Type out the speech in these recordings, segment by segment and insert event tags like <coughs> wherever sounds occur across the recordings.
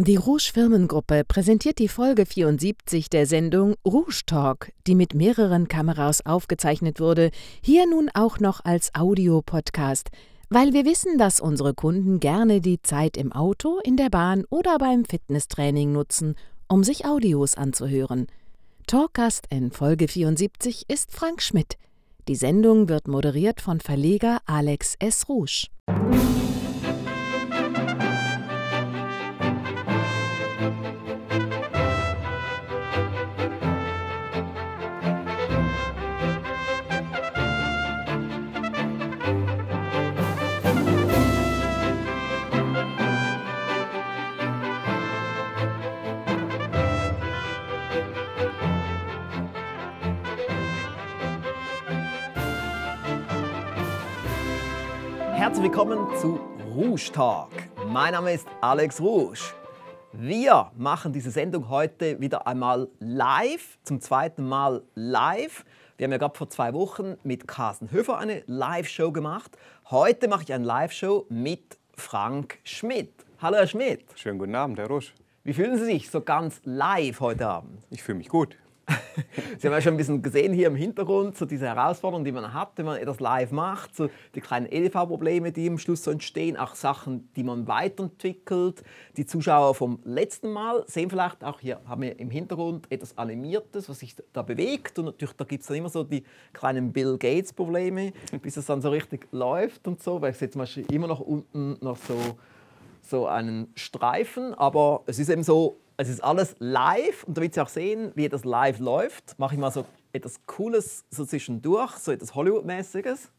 Die Rouge Firmengruppe präsentiert die Folge 74 der Sendung Rouge Talk, die mit mehreren Kameras aufgezeichnet wurde, hier nun auch noch als Audiopodcast, weil wir wissen, dass unsere Kunden gerne die Zeit im Auto, in der Bahn oder beim Fitnesstraining nutzen, um sich Audios anzuhören. Talkgast in Folge 74 ist Frank Schmidt. Die Sendung wird moderiert von Verleger Alex S. Rouge. Herzlich willkommen zu Rouge Talk. Mein Name ist Alex Rouge. Wir machen diese Sendung heute wieder einmal live, zum zweiten Mal live. Wir haben ja gerade vor zwei Wochen mit Carsten Höfer eine Live-Show gemacht. Heute mache ich eine Live-Show mit Frank Schmidt. Hallo Herr Schmidt. Schönen guten Abend, Herr Rusch. Wie fühlen Sie sich so ganz live heute Abend? Ich fühle mich gut. Sie haben ja schon ein bisschen gesehen hier im Hintergrund, so diese Herausforderungen, die man hat, wenn man etwas live macht, so die kleinen EDV-Probleme, die im Schluss so entstehen, auch Sachen, die man weiterentwickelt. Die Zuschauer vom letzten Mal sehen vielleicht auch hier, haben wir im Hintergrund etwas Animiertes, was sich da bewegt. Und natürlich, da gibt es dann immer so die kleinen Bill Gates-Probleme, bis es dann so richtig läuft und so, weil ich sehe zum Beispiel immer noch unten noch so, so einen Streifen, aber es ist eben so, es ist alles live und damit Sie auch sehen, wie das live läuft, mache ich mal so etwas Cooles so zwischendurch, so etwas Hollywood-mäßiges.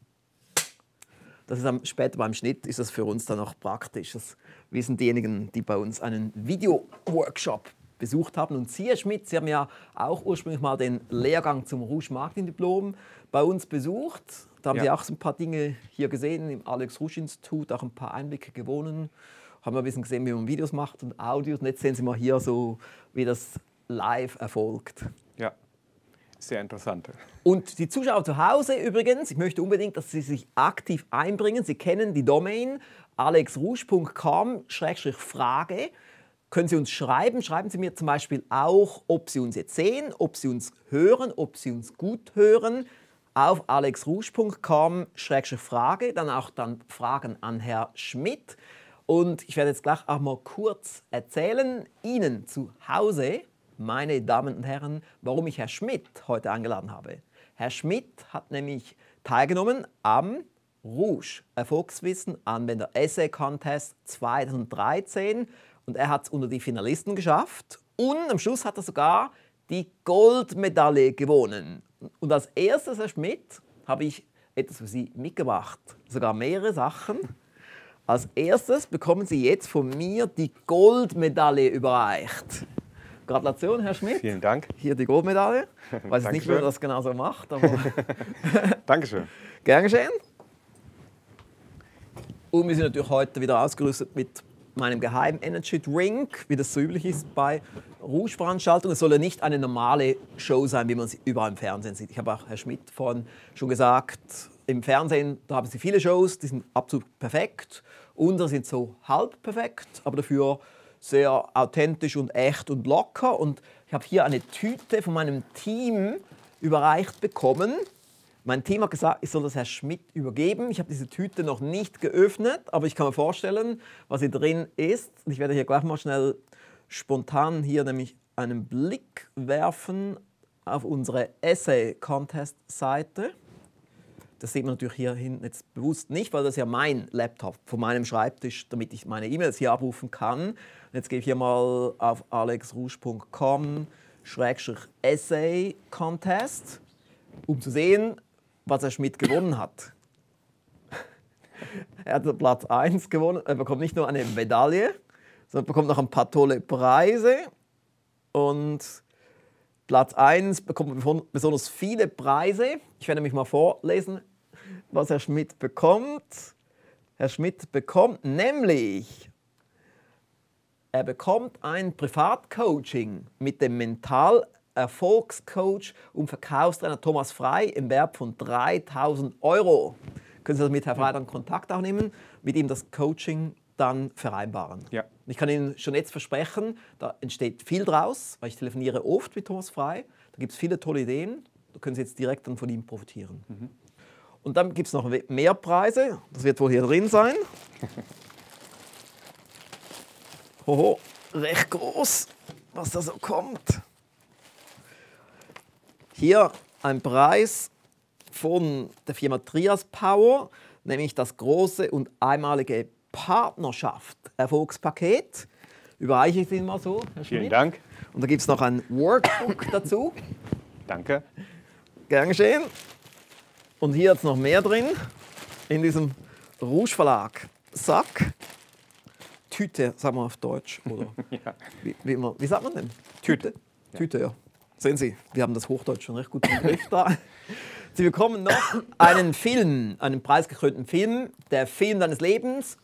Das ist am, später beim Schnitt ist das für uns dann auch praktisch. Das wissen diejenigen, die bei uns einen Video-Workshop besucht haben. Und Sie, Herr Schmidt, Sie haben ja auch ursprünglich mal den Lehrgang zum Rouge Marketing Diplom bei uns besucht. Da haben ja. Sie auch so ein paar Dinge hier gesehen im Alex Rouge Institut, auch ein paar Einblicke gewonnen haben wir ein bisschen gesehen, wie man Videos macht und Audios. Und jetzt sehen Sie mal hier so, wie das live erfolgt. Ja, sehr interessant. Und die Zuschauer zu Hause übrigens, ich möchte unbedingt, dass Sie sich aktiv einbringen. Sie kennen die Domain alexrouge.com-frage. Können Sie uns schreiben? Schreiben Sie mir zum Beispiel auch, ob Sie uns jetzt sehen, ob Sie uns hören, ob Sie uns gut hören auf alexrouge.com-frage. Dann auch dann Fragen an Herrn Schmidt. Und ich werde jetzt gleich auch mal kurz erzählen Ihnen zu Hause, meine Damen und Herren, warum ich Herr Schmidt heute eingeladen habe. Herr Schmidt hat nämlich teilgenommen am Rouge Erfolgswissen Anwender Essay Contest 2013 und er hat es unter die Finalisten geschafft und am Schluss hat er sogar die Goldmedaille gewonnen. Und als erstes, Herr Schmidt, habe ich etwas für Sie mitgebracht, sogar mehrere Sachen. Als erstes bekommen Sie jetzt von mir die Goldmedaille überreicht. Gratulation, Herr Schmidt. Vielen Dank. Hier die Goldmedaille. Ich <laughs> weiß nicht, wie er das genau so macht, aber. <laughs> Dankeschön. Gern geschehen. Und wir sind natürlich heute wieder ausgerüstet mit meinem geheimen Energy Drink, wie das so üblich ist bei Rouge-Veranstaltungen. Es soll ja nicht eine normale Show sein, wie man sie überall im Fernsehen sieht. Ich habe auch Herr Schmidt vorhin schon gesagt, im Fernsehen, da haben sie viele Shows, die sind absolut perfekt. Unsere sind so halb perfekt, aber dafür sehr authentisch und echt und locker. Und ich habe hier eine Tüte von meinem Team überreicht bekommen. Mein Team hat gesagt, ich soll das Herr Schmidt übergeben. Ich habe diese Tüte noch nicht geöffnet, aber ich kann mir vorstellen, was hier drin ist. Ich werde hier gleich mal schnell spontan hier nämlich einen Blick werfen auf unsere Essay-Contest-Seite. Das sieht man natürlich hier hinten jetzt bewusst nicht, weil das ja mein Laptop von meinem Schreibtisch, damit ich meine E-Mails hier abrufen kann. Jetzt gehe ich hier mal auf alexrouge.com Essay Contest, um zu sehen, was Herr Schmidt gewonnen hat. <laughs> er hat Platz 1 gewonnen. Er bekommt nicht nur eine Medaille, sondern bekommt noch ein paar tolle Preise. Und Platz 1 bekommt besonders viele Preise. Ich werde mich mal vorlesen was Herr Schmidt bekommt. Herr Schmidt bekommt nämlich, er bekommt ein Privatcoaching mit dem Mental Erfolgscoach und Verkaufstrainer Thomas Frei im Wert von 3000 Euro. Können Sie das mit Herrn Frei dann Kontakt aufnehmen, mit ihm das Coaching dann vereinbaren. Ja. Ich kann Ihnen schon jetzt versprechen, da entsteht viel draus, weil ich telefoniere oft mit Thomas Frei. Da gibt es viele tolle Ideen. Da können Sie jetzt direkt dann von ihm profitieren. Und dann gibt es noch mehr Preise. Das wird wohl hier drin sein. <laughs> Hoho, recht groß, was da so kommt. Hier ein Preis von der Firma Trias Power, nämlich das große und einmalige Partnerschaft Erfolgspaket. Überreiche ich Ihnen mal so, Herr Vielen. Dank. Und da gibt es noch ein Workbook dazu. <laughs> Danke. Gern geschehen. Und hier hat es noch mehr drin, in diesem Rouge Verlag. Sack. Tüte, sagen wir auf Deutsch. Oder <laughs> Ja. wie, wie, immer, wie sagt man denn? Tüte. Tüte, ja. Sehen Sie, wir haben das Hochdeutsch schon recht gut im Griff da. <laughs> Sie bekommen noch einen Film, einen preisgekrönten Film, der Film deines Lebens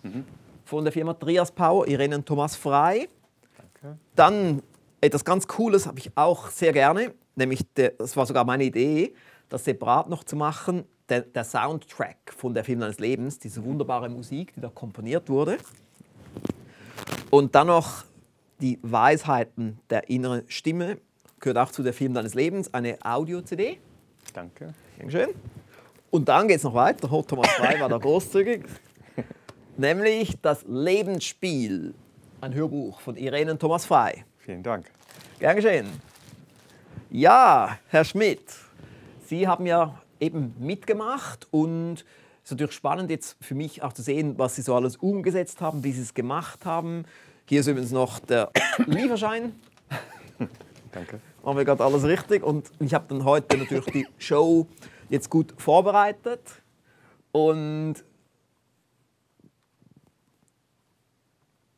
von der Firma Trias Power, Irene und Thomas Frei. Danke. Dann etwas ganz Cooles habe ich auch sehr gerne, nämlich der, das war sogar meine Idee, das separat noch zu machen, der, der Soundtrack von der Film deines Lebens, diese wunderbare Musik, die da komponiert wurde. Und dann noch die Weisheiten der inneren Stimme, gehört auch zu der Film deines Lebens, eine Audio-CD. Danke. Dankeschön. Und dann geht es noch weiter. Oh, Thomas Frei war da großzügig. <laughs> Nämlich das Lebensspiel, ein Hörbuch von Irene und Thomas Frei. Vielen Dank. Gern geschehen. Ja, Herr Schmidt, Sie haben ja eben mitgemacht und es ist natürlich spannend jetzt für mich auch zu sehen, was Sie so alles umgesetzt haben, wie Sie es gemacht haben. Hier ist übrigens noch der <coughs> Lieferschein. <laughs> Danke. Machen wir gerade alles richtig und ich habe dann heute natürlich die Show jetzt gut vorbereitet und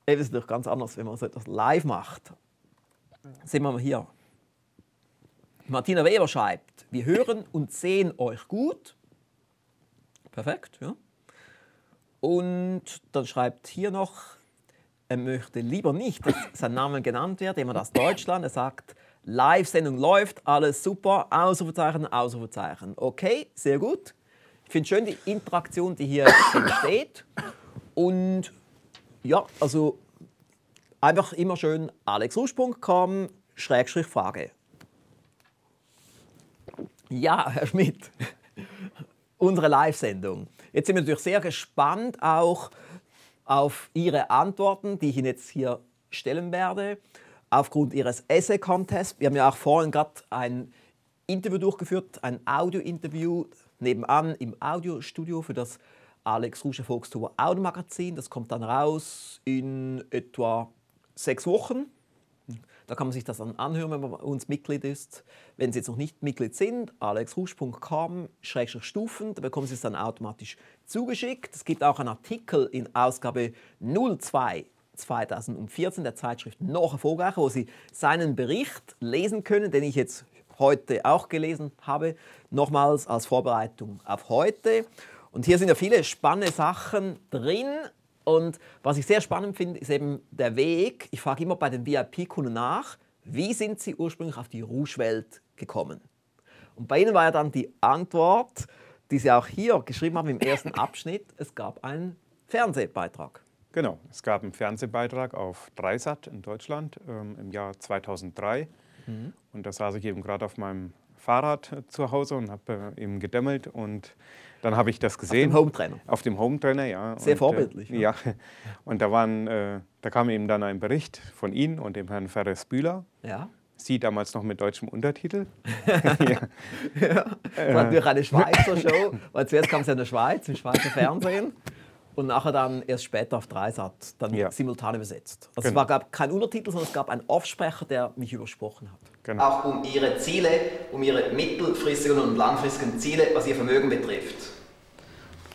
es ist natürlich ganz anders, wenn man so etwas live macht. Sehen wir mal hier. Martina Weber schreibt, wir hören und sehen euch gut. Perfekt, ja. Und dann schreibt hier noch, er möchte lieber nicht, dass sein Name genannt wird, jemand aus Deutschland. Er sagt, Live-Sendung läuft, alles super, Ausrufezeichen, Ausrufezeichen. Okay, sehr gut. Ich finde schön die Interaktion, die hier <coughs> entsteht. Und ja, also einfach immer schön alexrusch.com, Schrägstrich Frage. Ja, Herr Schmidt, <laughs> unsere Live-Sendung. Jetzt sind wir natürlich sehr gespannt auch auf Ihre Antworten, die ich Ihnen jetzt hier stellen werde, aufgrund Ihres Essay-Contests. Wir haben ja auch vorhin gerade ein Interview durchgeführt, ein Audio-Interview nebenan im Audiostudio für das Alex Rusche Volkstour Audiomagazin. Das kommt dann raus in etwa sechs Wochen. Da kann man sich das dann anhören, wenn man bei uns Mitglied ist. Wenn Sie jetzt noch nicht Mitglied sind, alexrusch.com-stufen, da bekommen Sie es dann automatisch zugeschickt. Es gibt auch einen Artikel in Ausgabe 02 2014 der Zeitschrift Noch erfolgreicher, wo Sie seinen Bericht lesen können, den ich jetzt heute auch gelesen habe, nochmals als Vorbereitung auf heute. Und hier sind ja viele spannende Sachen drin. Und was ich sehr spannend finde, ist eben der Weg. Ich frage immer bei den VIP-Kunden nach, wie sind sie ursprünglich auf die Rouge-Welt gekommen? Und bei ihnen war ja dann die Antwort, die sie auch hier geschrieben haben im ersten <laughs> Abschnitt, es gab einen Fernsehbeitrag. Genau, es gab einen Fernsehbeitrag auf Dreisat in Deutschland ähm, im Jahr 2003. Mhm. Und da saß ich eben gerade auf meinem Fahrrad äh, zu Hause und habe äh, eben gedämmelt. Und dann habe ich das gesehen. Im Hometrainer. Auf dem Hometrainer, ja. Sehr und, vorbildlich, Äh, ja. <laughs> Und da, waren, äh, da kam eben dann ein Bericht von Ihnen und dem Herrn Ferres Bühler. Ja. Sie damals noch mit deutschem Untertitel. Das war natürlich eine Schweizer <laughs> Show, weil zuerst kam es ja in der Schweiz, im Schweizer Fernsehen. Und nachher dann erst später auf Dreisat, dann Ja. simultan übersetzt. Also es Genau. war, gab kein Untertitel, sondern es gab einen Offsprecher, der mich übersprochen hat. Genau. Auch um Ihre Ziele, um Ihre mittelfristigen und langfristigen Ziele, was Ihr Vermögen betrifft.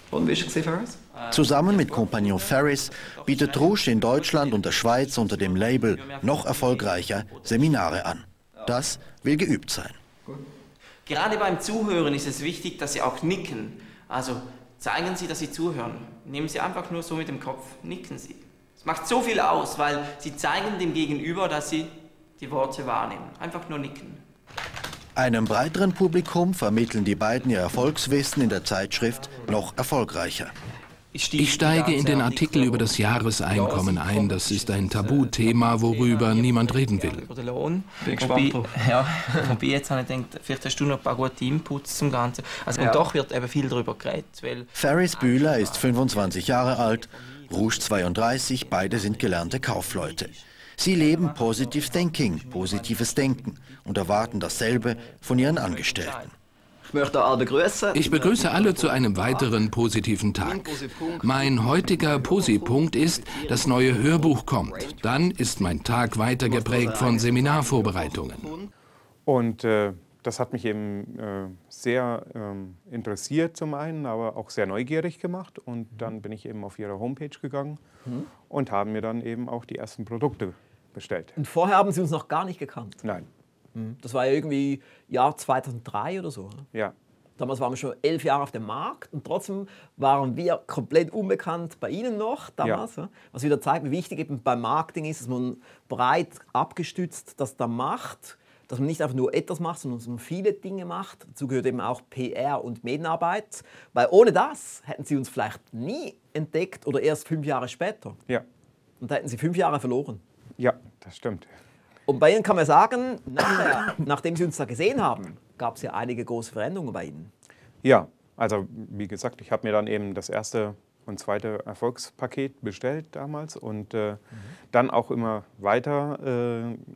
Und wie ist es, Ferris? Zusammen mit Kompagnon Ferris bietet Rouge in Deutschland und der Schweiz unter dem Label noch erfolgreicher Seminare an. Das will geübt sein. Gerade beim Zuhören ist es wichtig, dass Sie auch nicken. Also zeigen Sie, dass Sie zuhören. Nehmen Sie einfach nur so mit dem Kopf, nicken Sie. Es macht so viel aus, weil Sie zeigen dem Gegenüber, dass Sie die Worte wahrnehmen. Einfach nur nicken. Einem breiteren Publikum vermitteln die beiden ihr Erfolgswissen in der Zeitschrift noch erfolgreicher. Ich steige in den Artikel über das Jahreseinkommen ein. Das ist ein Tabuthema, worüber niemand reden will. Bin wobei, <laughs> ja, wobei jetzt habe ich gedacht, vielleicht hast du noch ein paar gute Inputs zum Ganzen. Also, ja. Und doch wird eben viel darüber geredet. Weil Ferris Bühler ist 25 Jahre alt, Rouge 32, beide sind gelernte Kaufleute. Sie leben Positive Thinking, positives Denken und erwarten dasselbe von ihren Angestellten. Ich möchte alle begrüßen. Ich begrüße alle zu einem weiteren positiven Tag. Mein heutiger Posi-Punkt ist, das neue Hörbuch kommt. Dann ist mein Tag weiter geprägt von Seminarvorbereitungen. Und äh, das hat mich eben äh, sehr äh, interessiert zum einen, aber auch sehr neugierig gemacht. Und dann bin ich eben auf ihre Homepage gegangen mhm. und haben mir dann eben auch die ersten Produkte bestellt. Und vorher haben Sie uns noch gar nicht gekannt? Nein. Mhm. Das war ja irgendwie Jahr 2003 oder so. Ja. Damals waren wir schon elf Jahre auf dem Markt und trotzdem waren wir komplett unbekannt bei Ihnen noch damals. Ja. Was wieder zeigt, wie wichtig eben beim Marketing ist, dass man breit abgestützt das da macht, dass man nicht einfach nur etwas macht, sondern dass man viele Dinge macht. Dazu gehört eben auch PR und Medienarbeit, weil ohne das hätten Sie uns vielleicht nie entdeckt oder erst fünf Jahre später. Ja. Und da hätten Sie fünf Jahre verloren. Ja, das stimmt. Und bei Ihnen kann man sagen, nachher, nachdem Sie uns da gesehen haben, gab es ja einige große Veränderungen bei Ihnen. Ja, also wie gesagt, ich habe mir dann eben das erste und zweite Erfolgspaket bestellt damals und äh, mhm. dann auch immer weiter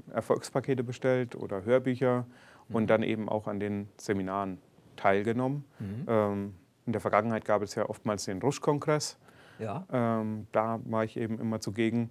äh, Erfolgspakete bestellt oder Hörbücher mhm. und dann eben auch an den Seminaren teilgenommen. Mhm. Ähm, in der Vergangenheit gab es ja oftmals den Rusch-Kongress. Ja. Ähm, da war ich eben immer zugegen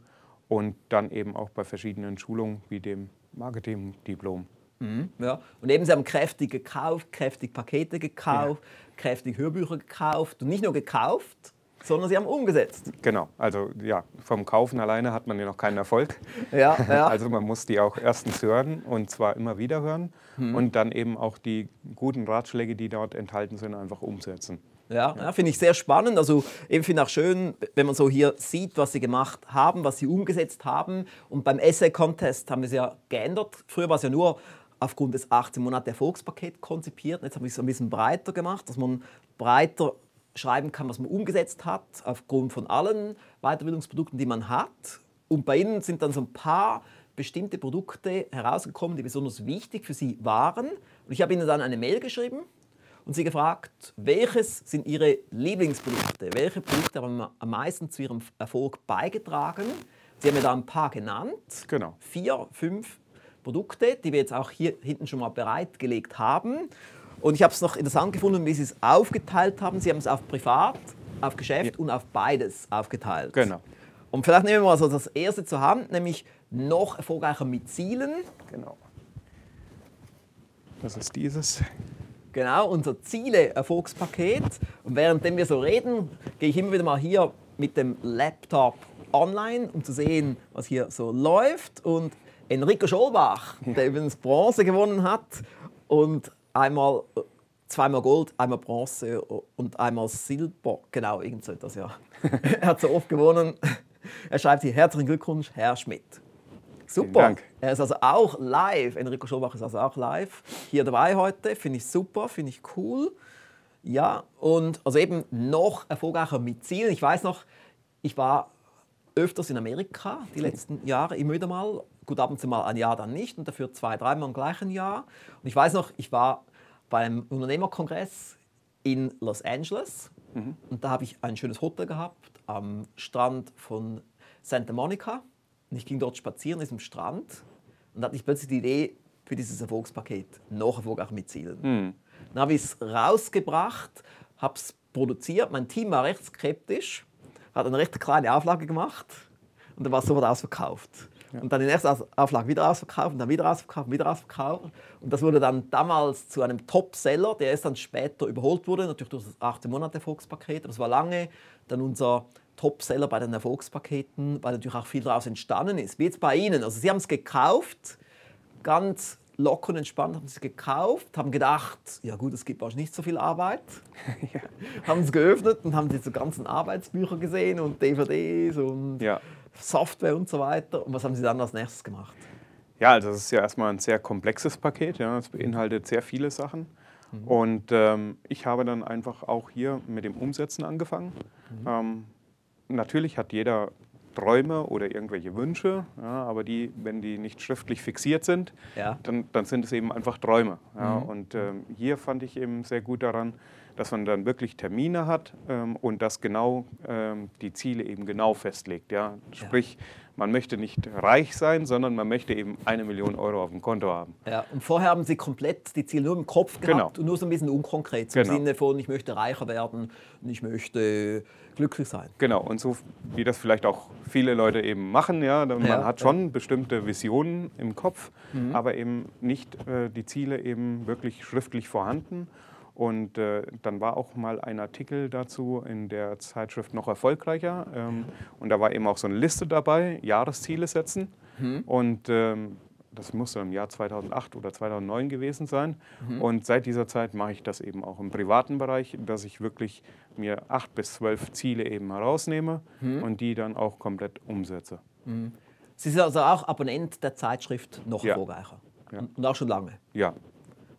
und dann eben auch bei verschiedenen Schulungen wie dem Marketing-Diplom. Mhm, ja. Und eben, Sie haben kräftig gekauft, kräftig Pakete gekauft, ja. kräftig Hörbücher gekauft und nicht nur gekauft, sondern Sie haben umgesetzt. Genau, also ja, vom Kaufen alleine hat man ja noch keinen Erfolg. <laughs> Ja, ja. <laughs> Also man muss die auch erstens hören und zwar immer wieder hören mhm. und dann eben auch die guten Ratschläge, die dort enthalten sind, einfach umsetzen. Ja, ja finde ich sehr spannend. Also eben finde ich auch schön, wenn man so hier sieht, was sie gemacht haben, was sie umgesetzt haben. Und beim Essay Contest haben wir es ja geändert. Früher war es ja nur aufgrund des 18 Monate Erfolgspaket konzipiert. Jetzt haben wir es ein bisschen breiter gemacht, dass man breiter schreiben kann, was man umgesetzt hat, aufgrund von allen Weiterbildungsprodukten, die man hat. Und bei Ihnen sind dann so ein paar bestimmte Produkte herausgekommen, die besonders wichtig für Sie waren. Und ich habe Ihnen dann eine Mail geschrieben und sie gefragt, welches sind ihre Lieblingsprodukte? Welche Produkte haben am meisten zu ihrem Erfolg beigetragen? Sie haben mir da ein paar genannt. Genau. Vier, fünf Produkte, die wir jetzt auch hier hinten schon mal bereitgelegt haben. Und ich habe es noch interessant gefunden, wie Sie es aufgeteilt haben. Sie haben es auf Privat, auf Geschäft ja. und auf beides aufgeteilt. Genau. Und vielleicht nehmen wir mal so das erste zur Hand, nämlich noch erfolgreicher mit Zielen. Genau. Das ist dieses. Genau, unser Ziele-Erfolgspaket. Und währenddem wir so reden, gehe ich immer wieder mal hier mit dem Laptop online, um zu sehen, was hier so läuft. Und Enrico Scholbach, der <laughs> übrigens Bronze gewonnen hat und einmal zweimal Gold, einmal Bronze und einmal Silber. Genau, irgend so etwas, ja. <laughs> er hat so oft gewonnen. Er schreibt hier herzlichen Glückwunsch, Herr Schmidt. Super. Er ist also auch live. Enrico Schobach ist also auch live hier dabei heute. Finde ich super, finde ich cool. Ja, und also eben noch erfolgreicher mit Zielen. Ich weiß noch, ich war öfters in Amerika die letzten <laughs> Jahre, immer wieder mal. Gut, ab und zu mal ein Jahr dann nicht und dafür zwei, dreimal im gleichen Jahr. Und ich weiß noch, ich war beim Unternehmerkongress in Los Angeles mhm. und da habe ich ein schönes Hotel gehabt am Strand von Santa Monica. Und ich ging dort spazieren, diesem Strand, und hatte ich plötzlich die Idee für dieses Erfolgspaket, noch erfolgreich mit Zielen. Mhm. Dann habe ich es rausgebracht, habe es produziert, mein Team war recht skeptisch, hat eine recht kleine Auflage gemacht und dann war es sofort ausverkauft. Ja. Und dann die nächste Auflage wieder ausverkauft und dann wieder ausverkauft, wieder ausverkauft. Und das wurde dann damals zu einem Top-Seller, der erst dann später überholt wurde, natürlich durch das 18 Monate Erfolgspaket. Aber es war lange dann unser Topseller bei den Erfolgspaketen, weil natürlich auch viel daraus entstanden ist. Wie jetzt bei Ihnen. Also Sie haben es gekauft, ganz locker und entspannt haben Sie es gekauft, haben gedacht, ja gut, es gibt wahrscheinlich nicht so viel Arbeit. <laughs> ja. Haben es geöffnet und haben diese ganzen Arbeitsbücher gesehen und DVDs und ja. Software und so weiter. Und was haben Sie dann als nächstes gemacht? Ja, also das ist ja erstmal ein sehr komplexes Paket. Ja. Es beinhaltet sehr viele Sachen. Mhm. Und ähm, ich habe dann einfach auch hier mit dem Umsetzen angefangen. Mhm. Ähm, natürlich hat jeder Träume oder irgendwelche Wünsche, ja, aber die, wenn die nicht schriftlich fixiert sind, ja. dann, dann, sind es eben einfach Träume. Mhm. Und ähm, hier fand ich eben sehr gut daran, dass man dann wirklich Termine hat ähm, und dass genau ähm, die Ziele eben genau festlegt. Ja? Sprich, man möchte nicht reich sein, sondern man möchte eben eine Million Euro auf dem Konto haben. Ja, und vorher haben Sie komplett die Ziele nur im Kopf gehabt genau. und nur so ein bisschen unkonkret, im genau. Sinne von, ich möchte reicher werden und ich möchte glücklich sein. Genau, und so wie das vielleicht auch viele Leute eben machen, ja, man ja, hat schon ja. bestimmte Visionen im Kopf, mhm. aber eben nicht äh, die Ziele eben wirklich schriftlich vorhanden. Und äh, dann war auch mal ein Artikel dazu in der Zeitschrift noch erfolgreicher. Ähm, und da war eben auch so eine Liste dabei, Jahresziele setzen. Mhm. Und ähm, das muss im Jahr 2008 oder 2009 gewesen sein. Mhm. Und seit dieser Zeit mache ich das eben auch im privaten Bereich, dass ich wirklich mir acht bis zwölf Ziele eben herausnehme mhm. und die dann auch komplett umsetze. Mhm. Sie sind also auch Abonnent der Zeitschrift Noch ja. Vorreicher. Ja. Und auch schon lange? Ja,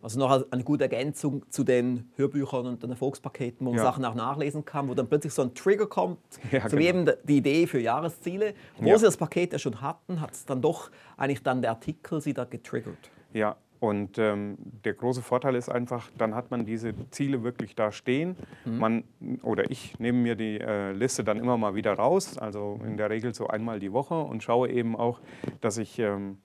also noch eine gute Ergänzung zu den Hörbüchern und den Erfolgspaketen, wo man ja. Sachen auch nachlesen kann, wo dann plötzlich so ein Trigger kommt, <laughs> ja, so genau. wie eben die Idee für Jahresziele. Wo ja. Sie das Paket ja schon hatten, hat es dann doch eigentlich dann der Artikel Sie da getriggert. Ja, und ähm, der große Vorteil ist einfach, dann hat man diese Ziele wirklich da stehen. Mhm. Man, oder ich nehme mir die äh, Liste dann immer mal wieder raus, also in der Regel so einmal die Woche und schaue eben auch, dass ich ähm,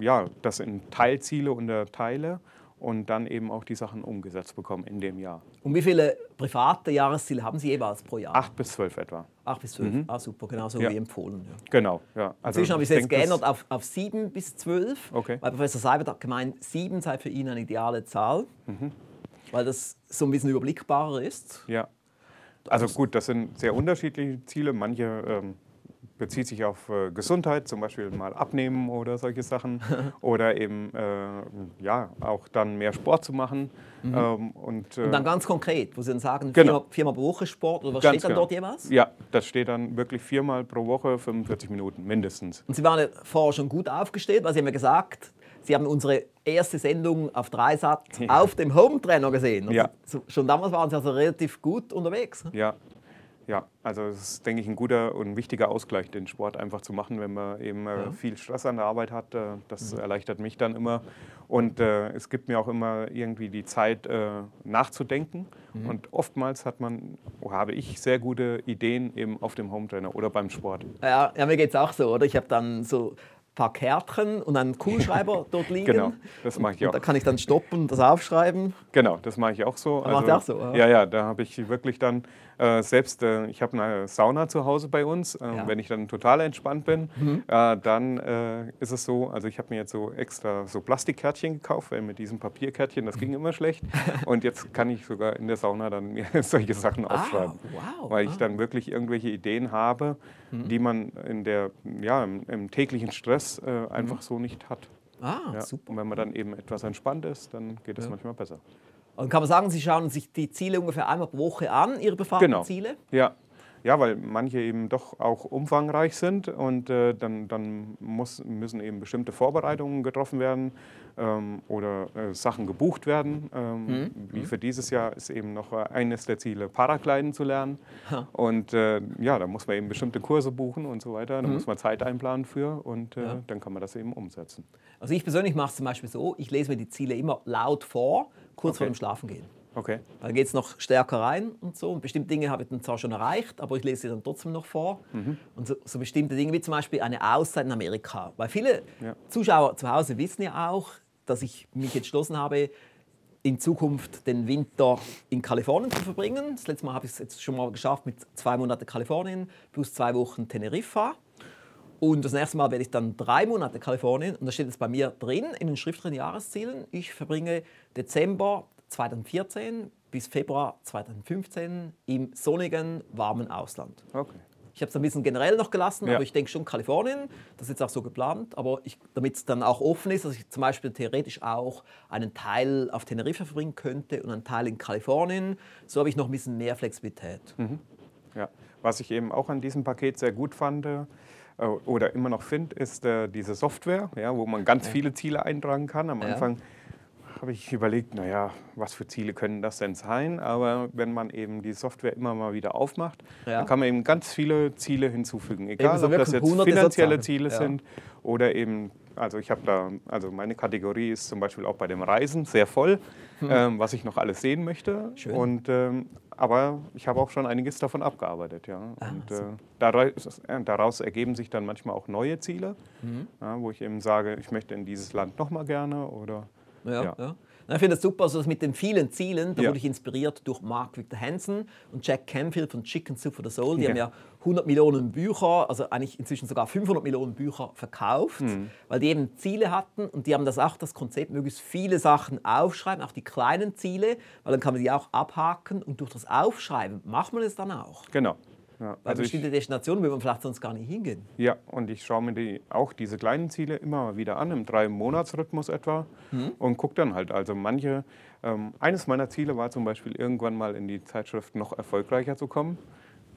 ja, das in Teilziele unterteile und dann eben auch die Sachen umgesetzt bekommen in dem Jahr. Und wie viele private Jahresziele haben Sie jeweils pro Jahr? Acht bis zwölf etwa. Acht bis zwölf, mhm. ah super, genauso ja. wie empfohlen. Ja. Genau, ja. Also Inzwischen habe ich es jetzt geändert auf, auf sieben bis zwölf, okay. weil Professor Seibert hat gemeint, sieben sei für ihn eine ideale Zahl, mhm. weil das so ein bisschen überblickbarer ist. Ja. Also gut, das sind sehr unterschiedliche Ziele. Manche ähm, bezieht sich auf äh, Gesundheit, zum Beispiel mal abnehmen oder solche Sachen. <laughs> oder eben äh, ja, auch dann mehr Sport zu machen. Mhm. Ähm, und, äh, und, dann ganz konkret, wo Sie dann sagen, genau. viermal, pro Woche Sport oder was steht dann genau. dort jeweils? Ja, das steht dann wirklich viermal pro Woche, 45 Minuten mindestens. Und Sie waren ja vorher schon gut aufgestellt, weil Sie haben ja gesagt, Sie haben unsere erste Sendung auf Dreisat ja. auf dem Home-Trainer gesehen. Also ja. Schon damals waren Sie also relativ gut unterwegs. Ja, ja, also es ist, denke ich, ein guter und wichtiger Ausgleich, den Sport einfach zu machen, wenn man eben äh, ja. viel Stress an der Arbeit hat. Äh, das mhm. erleichtert mich dann immer. Und äh, es gibt mir auch immer irgendwie die Zeit, äh, nachzudenken. Mhm. Und oftmals hat man, oh, habe ich sehr gute Ideen eben auf dem Hometrainer oder beim Sport. Ja, ja mir geht es auch so, oder? Ich habe dann so paar Kärtchen und einen Kugelschreiber <laughs> dort liegen. Genau, das mache ich auch. Und da kann ich dann stoppen und das aufschreiben. Genau, das mache ich auch so. Also, macht auch so? Oder? Ja, ja, da habe ich wirklich dann äh, selbst, äh, ich habe eine Sauna zu Hause bei uns. Äh, ja. Wenn ich dann total entspannt bin, mhm. Äh, dann äh, ist es so, also ich habe mir jetzt so extra so Plastikkärtchen gekauft, weil mit diesem Papierkärtchen, das ging immer schlecht. <laughs> Und jetzt kann ich sogar in der Sauna dann mir <laughs> solche Sachen ah, aufschreiben. Wow. Weil ich ah. dann wirklich irgendwelche Ideen habe, mhm. die man in der, ja, im, im täglichen Stress äh, einfach mhm. so nicht hat. Ah, ja. super. Und wenn man dann eben etwas entspannt ist, dann geht es ja. manchmal besser. Und kann man sagen, Sie schauen sich die Ziele ungefähr einmal pro Woche an, Ihre befahrten genau. Ziele? Ja. Ja, weil manche eben doch auch umfangreich sind und äh, dann, dann muss, müssen eben bestimmte Vorbereitungen getroffen werden ähm, oder äh, Sachen gebucht werden. Ähm, mhm. Wie für dieses Jahr ist eben noch eines der Ziele, Paragliden zu lernen. Ha. Und äh, ja, da muss man eben bestimmte Kurse buchen und so weiter. Da mhm. muss man Zeit einplanen für und äh, ja. dann kann man das eben umsetzen. Also ich persönlich mache es zum Beispiel so, ich lese mir die Ziele immer laut vor kurz okay. vor dem Schlafengehen. Okay. Dann geht es noch stärker rein und so. Und bestimmte Dinge habe ich dann zwar schon erreicht, aber ich lese sie dann trotzdem noch vor. Mhm. Und so, so, bestimmte Dinge wie zum Beispiel eine Auszeit in Amerika. Weil viele ja. Zuschauer zu Hause wissen ja auch, dass ich mich entschlossen habe, in Zukunft den Winter in Kalifornien zu verbringen. Das letzte Mal habe ich es jetzt schon mal geschafft mit zwei Monaten Kalifornien plus zwei Wochen Teneriffa. Und das nächste Mal werde ich dann drei Monate Kalifornien. Und da steht es bei mir drin in den schriftlichen Jahreszielen. Ich verbringe Dezember 2014 bis Februar 2015 im sonnigen, warmen Ausland. Okay. Ich habe es ein bisschen generell noch gelassen, ja. aber ich denke schon Kalifornien, das ist jetzt auch so geplant, aber damit es dann auch offen ist, dass ich zum Beispiel theoretisch auch einen Teil auf Teneriffa verbringen könnte und einen Teil in Kalifornien, so habe ich noch ein bisschen mehr Flexibilität. Mhm. Ja. Was ich eben auch an diesem Paket sehr gut fand, äh, oder immer noch finde, ist äh, diese Software, ja, wo man ganz viele Ziele eintragen kann. Am Anfang habe ich überlegt, naja, was für Ziele können das denn sein? Aber wenn man eben die Software immer mal wieder aufmacht, ja. dann kann man eben ganz viele Ziele hinzufügen. Egal, so ob das jetzt finanzielle Ziele ja. sind oder eben, also ich habe da, also meine Kategorie ist zum Beispiel auch bei dem Reisen sehr voll, hm. ähm, was ich noch alles sehen möchte. Schön. Und, ähm, aber ich habe auch schon einiges davon abgearbeitet. Ja. Ah, und äh, daraus, äh, daraus, ergeben sich dann manchmal auch neue Ziele, mhm. ja, wo ich eben sage, ich möchte in dieses Land nochmal gerne oder ja, ja. ja. Ich finde das super, also das mit den vielen Zielen, da wurde ich inspiriert durch Mark Victor Hansen und Jack Canfield von Chicken Soup for the Soul. Die haben ja 100 Millionen Bücher, also eigentlich inzwischen sogar 500 Millionen Bücher verkauft, mhm. weil die eben Ziele hatten und die haben das auch das Konzept, möglichst viele Sachen aufschreiben, auch die kleinen Ziele, weil dann kann man die auch abhaken und durch das Aufschreiben macht man es dann auch. Genau. Ja, also bestimmte Destinationen will man vielleicht sonst gar nicht hingehen. Ja, und ich schaue mir die, auch diese kleinen Ziele immer wieder an, im Drei-Monats-Rhythmus etwa, hm. und gucke dann halt. Also manche, ähm, eines meiner Ziele war zum Beispiel irgendwann mal in die Zeitschrift noch erfolgreicher zu kommen.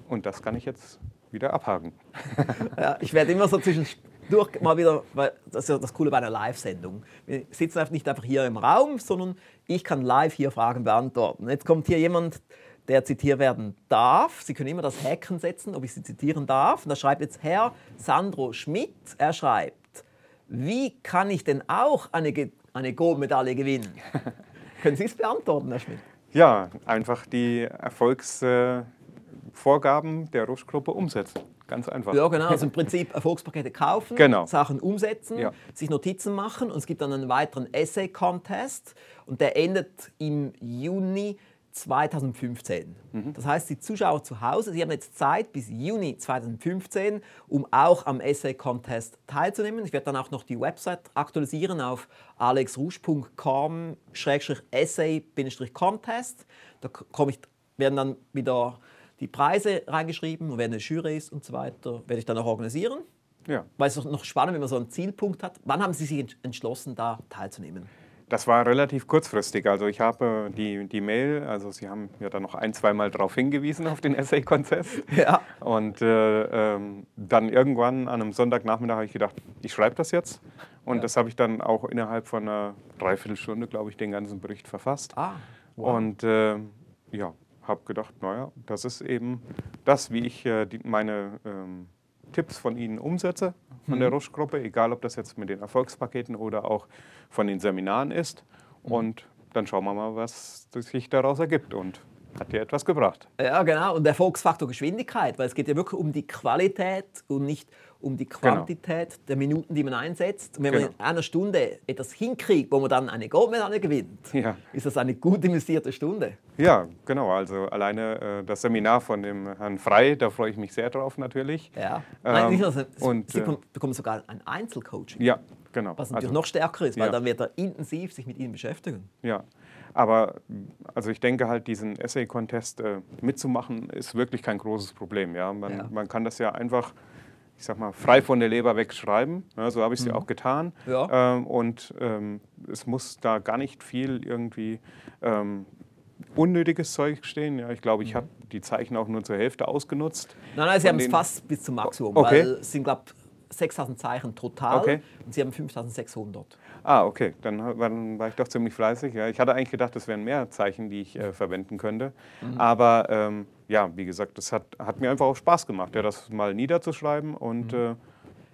Und das kann ich jetzt wieder abhaken. <laughs> Ja, ich werde immer so zwischendurch mal wieder, weil das ist ja das Coole bei einer Live-Sendung. Wir sitzen nicht einfach hier im Raum, sondern ich kann live hier Fragen beantworten. Jetzt kommt hier jemand, der zitiert werden darf. Sie können immer das Häkchen setzen, ob ich Sie zitieren darf. Und da schreibt jetzt Herr Sandro Schmidt, er schreibt, wie kann ich denn auch eine, eine Goldmedaille gewinnen? <laughs> können Sie es beantworten, Herr Schmidt? Ja, einfach die Erfolgsvorgaben der Rusch-Gruppe umsetzen. Ganz einfach. Ja, genau. Also im Prinzip Erfolgspakete kaufen, genau. Sachen umsetzen, ja. sich Notizen machen und es gibt dann einen weiteren Essay-Contest und der endet im Juni 2015. Mhm. Das heißt, die Zuschauer zu Hause, sie haben jetzt Zeit bis Juni 2015, um auch am Essay Contest teilzunehmen. Ich werde dann auch noch die Website aktualisieren auf alexrusch.com-essay-contest. Da ich, werden dann wieder die Preise reingeschrieben und wer eine Jury ist und so weiter, werde ich dann auch organisieren. Ja. Weil es ist noch spannend, wenn man so einen Zielpunkt hat. Wann haben Sie sich entschlossen, da teilzunehmen? Das war relativ kurzfristig. Also ich habe die, die Mail, also Sie haben ja da noch ein, zwei Mal darauf hingewiesen, auf den <laughs> Essay-Contest. Ja. Und äh, ähm, dann irgendwann an einem Sonntagnachmittag habe ich gedacht, ich schreibe das jetzt. Und ja. das habe ich dann auch innerhalb von einer Dreiviertelstunde, glaube ich, den ganzen Bericht verfasst. Ah, wow. Und äh, ja, habe gedacht, naja, das ist eben das, wie ich äh, die, meine ähm, Tipps von Ihnen umsetze, von der mhm. Rusch-Gruppe, egal ob das jetzt mit den Erfolgspaketen oder auch von den Seminaren ist. Mhm. Und dann schauen wir mal, was sich daraus ergibt. Und hat dir etwas gebracht. Ja, genau. Und der Erfolgsfaktor Geschwindigkeit, weil es geht ja wirklich um die Qualität und nicht um die genau. Quantität genau. der Minuten, die man einsetzt. Und wenn genau. man in einer Stunde etwas hinkriegt, wo man dann eine Goldmedaille gewinnt, ja. ist das eine gut investierte Stunde. Ja, genau. Also alleine äh, das Seminar von dem Herrn Frei, da freue ich mich sehr drauf natürlich. Ja. Nein, nicht nur, ähm, und, Sie äh, bekommen sogar ein Einzelcoaching. Ja, genau. Was natürlich also, noch stärker ist, weil ja. dann wird er intensiv sich mit Ihnen beschäftigen. Ja. Aber also ich denke halt, diesen Essay-Contest äh, mitzumachen, ist wirklich kein großes Problem. Ja? Man, ja. man kann das ja einfach ich sag mal, frei von der Leber wegschreiben. Ja, so habe ich es mhm. ja auch getan. Ja. Ähm, und ähm, es muss da gar nicht viel irgendwie ähm, unnötiges Zeug stehen. Ja, ich glaube, ich mhm. habe die Zeichen auch nur zur Hälfte ausgenutzt. Nein, nein, Sie haben es fast bis zum Maximum. Okay. Weil es sind, glaube 6000 Zeichen total okay. und Sie haben 5600. Ah, okay, dann, dann, war ich doch ziemlich fleißig. Ja, ich hatte eigentlich gedacht, es wären mehr Zeichen, die ich äh, verwenden könnte. Mhm. Aber ähm, ja, wie gesagt, das hat, hat, mir einfach auch Spaß gemacht, ja, das mal niederzuschreiben und. Mhm. Äh,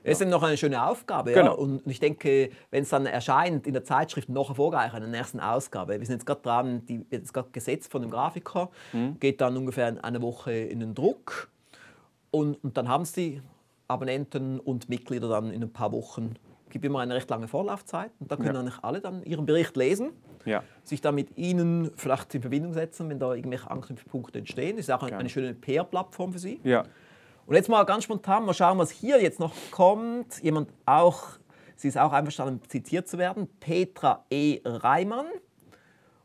es ist noch eine schöne Aufgabe. Genau. Ja? Und ich denke, wenn es dann erscheint in der Zeitschrift noch erfolgreicher, in der nächsten Ausgabe, wir sind jetzt gerade dran, die wird jetzt gerade gesetzt von dem Grafiker, mhm. geht dann ungefähr eine Woche in den Druck. Und, und dann haben sie Abonnenten und Mitglieder dann in ein paar Wochen gibt immer eine recht lange Vorlaufzeit und da können ja. eigentlich alle dann ihren Bericht lesen, ja. sich dann mit Ihnen vielleicht in Verbindung setzen, wenn da irgendwelche Anknüpfpunkte entstehen. Das ist auch eine, eine schöne PR-Plattform für Sie. Ja. Und jetzt mal ganz spontan, mal schauen, was hier jetzt noch kommt. Jemand auch, sie ist auch einverstanden, zitiert zu werden, Petra E. Reimann.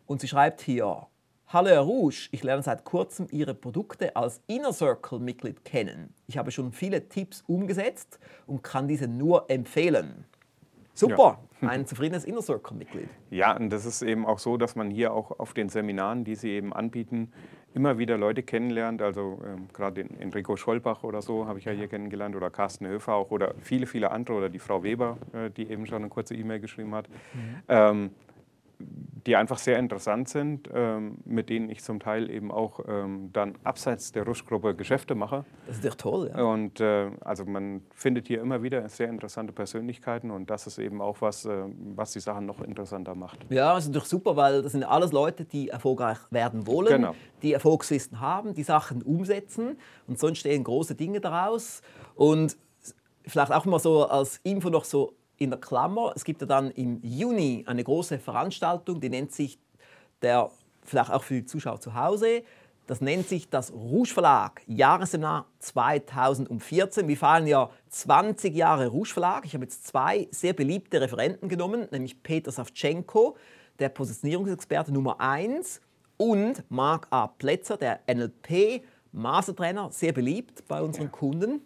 Und sie schreibt hier, Hallo Herr Rouge, ich lerne seit kurzem Ihre Produkte als Inner Circle-Mitglied kennen. Ich habe schon viele Tipps umgesetzt und kann diese nur empfehlen. Super, ja. ein zufriedenes Inner Circle-Mitglied. Ja, und das ist eben auch so, dass man hier auch auf den Seminaren, die sie eben anbieten, immer wieder Leute kennenlernt. Also ähm, gerade Enrico Schollbach oder so habe ich ja hier kennengelernt oder Carsten Höfer auch oder viele, viele andere oder die Frau Weber, äh, die eben schon eine kurze E-Mail geschrieben hat. Mhm. Ähm, die einfach sehr interessant sind, ähm, mit denen ich zum Teil eben auch ähm, dann abseits der Rusch-Gruppe Geschäfte mache. Das ist doch toll, ja. Und äh, also man findet hier immer wieder sehr interessante Persönlichkeiten und das ist eben auch was, äh, was die Sachen noch interessanter macht. Ja, das ist natürlich super, weil das sind alles Leute, die erfolgreich werden wollen, Genau. die Erfolgswissen haben, die Sachen umsetzen und so entstehen große Dinge daraus. Und vielleicht auch mal so als Info noch so in der Klammer, es gibt ja dann im Juni eine große Veranstaltung, die nennt sich der, vielleicht auch für die Zuschauer zu Hause, das nennt sich das Rouge Verlag Jahresseminar 2014. Wir feiern ja 20 Jahre Rouge Verlag. Ich habe jetzt zwei sehr beliebte Referenten genommen, nämlich Peter Savchenko, der Positionierungsexperte Nummer 1 und Marc A. Plätzer, der NLP Mastertrainer, sehr beliebt bei unseren Kunden.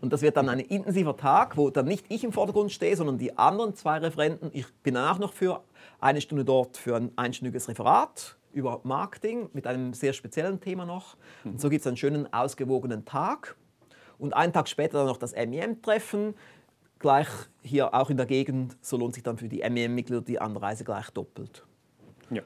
Und das wird dann ein intensiver Tag, wo dann nicht ich im Vordergrund stehe, sondern die anderen zwei Referenten. Ich bin danach noch für eine Stunde dort für ein einstündiges Referat über Marketing mit einem sehr speziellen Thema noch. Und so gibt es einen schönen, ausgewogenen Tag. Und einen Tag später dann noch das MEM-Treffen, gleich hier auch in der Gegend. So lohnt sich dann für die MEM-Mitglieder die Anreise gleich doppelt. Ja.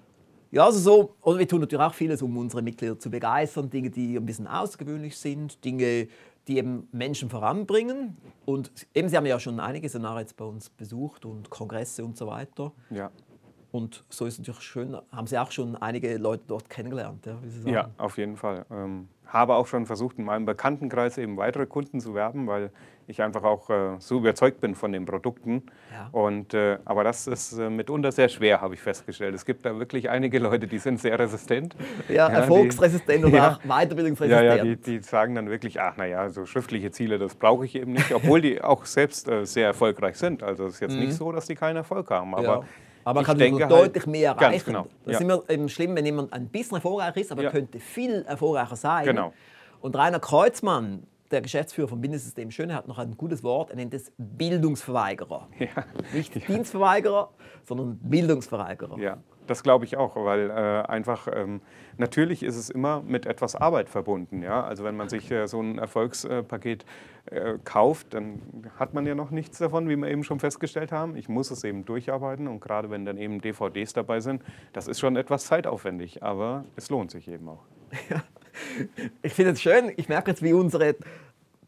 Ja, also so, oder wir tun natürlich auch vieles, um unsere Mitglieder zu begeistern. Dinge, die ein bisschen außergewöhnlich sind, Dinge, die eben Menschen voranbringen. Und eben, Sie haben ja schon einige Seminare jetzt bei uns besucht und Kongresse und so weiter. Ja. Und so ist es natürlich schön, haben Sie auch schon einige Leute dort kennengelernt, ja. Ja, auf jeden Fall. Ähm, habe auch schon versucht, in meinem Bekanntenkreis eben weitere Kunden zu werben, weil ich einfach auch äh, so überzeugt bin von den Produkten. Ja. Und, äh, aber das ist äh, mitunter sehr schwer, habe ich festgestellt. Es gibt da wirklich einige Leute, die sind sehr resistent. Ja, die- erfolgsresistent oder <laughs> Ja. auch weiterbildungsresistent. Ja, ja, die, die sagen dann wirklich, ach naja, so schriftliche Ziele, das brauche ich eben nicht, obwohl die auch selbst äh, sehr erfolgreich sind. Also es ist jetzt nicht so, dass die keinen Erfolg haben. Aber, Mhm. Ja. Aber man kann denke natürlich halt- deutlich mehr Ganz erreichen. genau. Das ist ja. immer eben schlimm, wenn jemand ein bisschen erfolgreich ist, aber Ja. könnte viel erfolgreicher sein. Genau. Und Rainer Kreuzmann, der Geschäftsführer vom Bindesystem Schöne, hat noch ein gutes Wort. Er nennt es Bildungsverweigerer. Ja. Nicht Dienstverweigerer, sondern Bildungsverweigerer. Ja, das glaube ich auch, weil äh, einfach ähm, natürlich ist es immer mit etwas Arbeit verbunden. Ja? Also wenn man sich äh, so ein Erfolgspaket äh, kauft, dann hat man ja noch nichts davon, wie wir eben schon festgestellt haben. Ich muss es eben durcharbeiten und gerade wenn dann eben DVDs dabei sind, das ist schon etwas zeitaufwendig, aber es lohnt sich eben auch. <laughs> Ich finde es schön, ich merke jetzt, wie unsere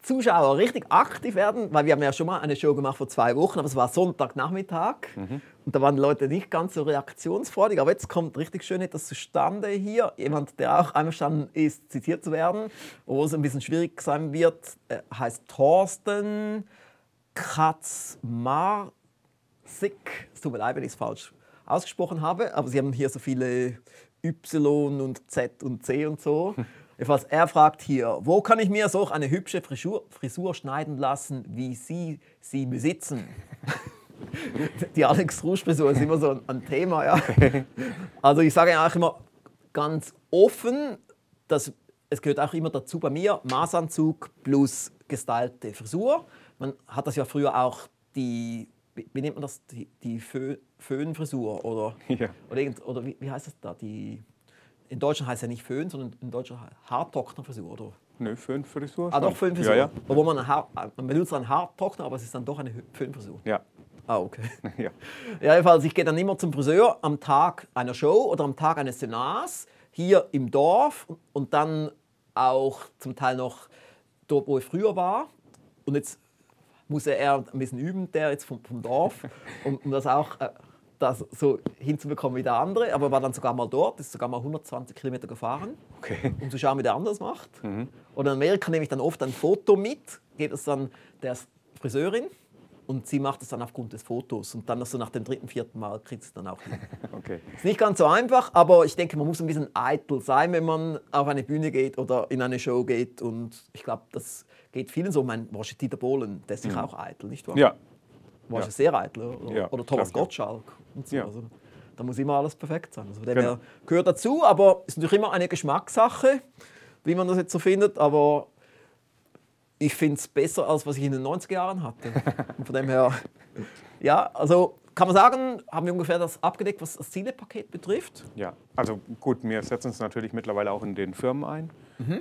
Zuschauer richtig aktiv werden, weil wir haben ja schon mal eine Show gemacht vor zwei Wochen, aber es war Sonntagnachmittag und da waren die Leute nicht ganz so reaktionsfreudig, aber jetzt kommt richtig schön etwas zustande hier. Jemand, der auch einverstanden ist, zitiert zu werden, wo es ein bisschen schwierig sein wird, äh, heißt Thorsten Katzmarsik. Es tut mir leid, wenn ich es falsch ausgesprochen habe, aber Sie haben hier so viele Y und Z und C und so. <laughs> Jedenfalls, er fragt hier, wo kann ich mir solch eine hübsche Frisur, Frisur schneiden lassen, wie Sie sie besitzen? <laughs> Die Alex Rouge-Frisur ist immer so ein- Thema. Ja. <laughs> Also ich sage eigentlich immer ganz offen, dass es gehört auch immer dazu bei mir, Maßanzug plus gestylte Frisur. Man hat das ja früher auch die, wie nennt man das, die, die Fö Föhnfrisur oder, <laughs> Ja. oder, irgend, oder wie, wie heißt das da? Die, in Deutschland heißt es ja nicht Föhn, sondern in Deutschland Haartrocknerfrisur. Oder? Nö, Föhnfrisur? Ah, doch. Föhnfrisur. Ja, ja. Obwohl man, ein Haar, man benutzt einen Haartrockner, aber es ist dann doch eine Föhnfrisur. Ja. Ah, okay. <laughs> ja. Ja, jedenfalls, ich gehe dann immer zum Friseur am Tag einer Show oder am Tag eines Seminars hier im Dorf und dann auch zum Teil noch dort, wo ich früher war. Und jetzt muss er ein bisschen üben, der jetzt vom, vom Dorf, <laughs> um, um das auch äh, das so hinzubekommen wie der andere. Aber er war dann sogar mal dort, ist sogar mal 120 Kilometer gefahren, Okay. um zu schauen, wie der andere das macht. Und in Amerika nehme ich dann oft ein Foto mit, gebe es dann der Friseurin und sie macht es dann aufgrund des Fotos. Und dann so nach dem dritten, vierten Mal kriegt sie es dann auch hin. <laughs> Okay. Ist nicht ganz so einfach, aber ich denke, man muss ein bisschen eitel sein, wenn man auf eine Bühne geht oder in eine Show geht. Und ich glaube, das geht vielen so. Mein Roger Dieter Bohlen, der ist sicher auch eitel, nicht wahr? Ja. War ja. sehr eitel. Oder, Ja, oder Thomas glaub Gottschalk. Und so. Ja. Also, da muss immer alles perfekt sein. Also, dem Genau. gehört dazu, aber ist natürlich immer eine Geschmackssache, wie man das jetzt so findet. Aber ich finde es besser, als was ich in den 90er Jahren hatte. Und von dem her, ja, also kann man sagen, haben wir ungefähr das abgedeckt, was das Zielepaket betrifft. Ja, also gut, wir setzen es natürlich mittlerweile auch in den Firmen ein.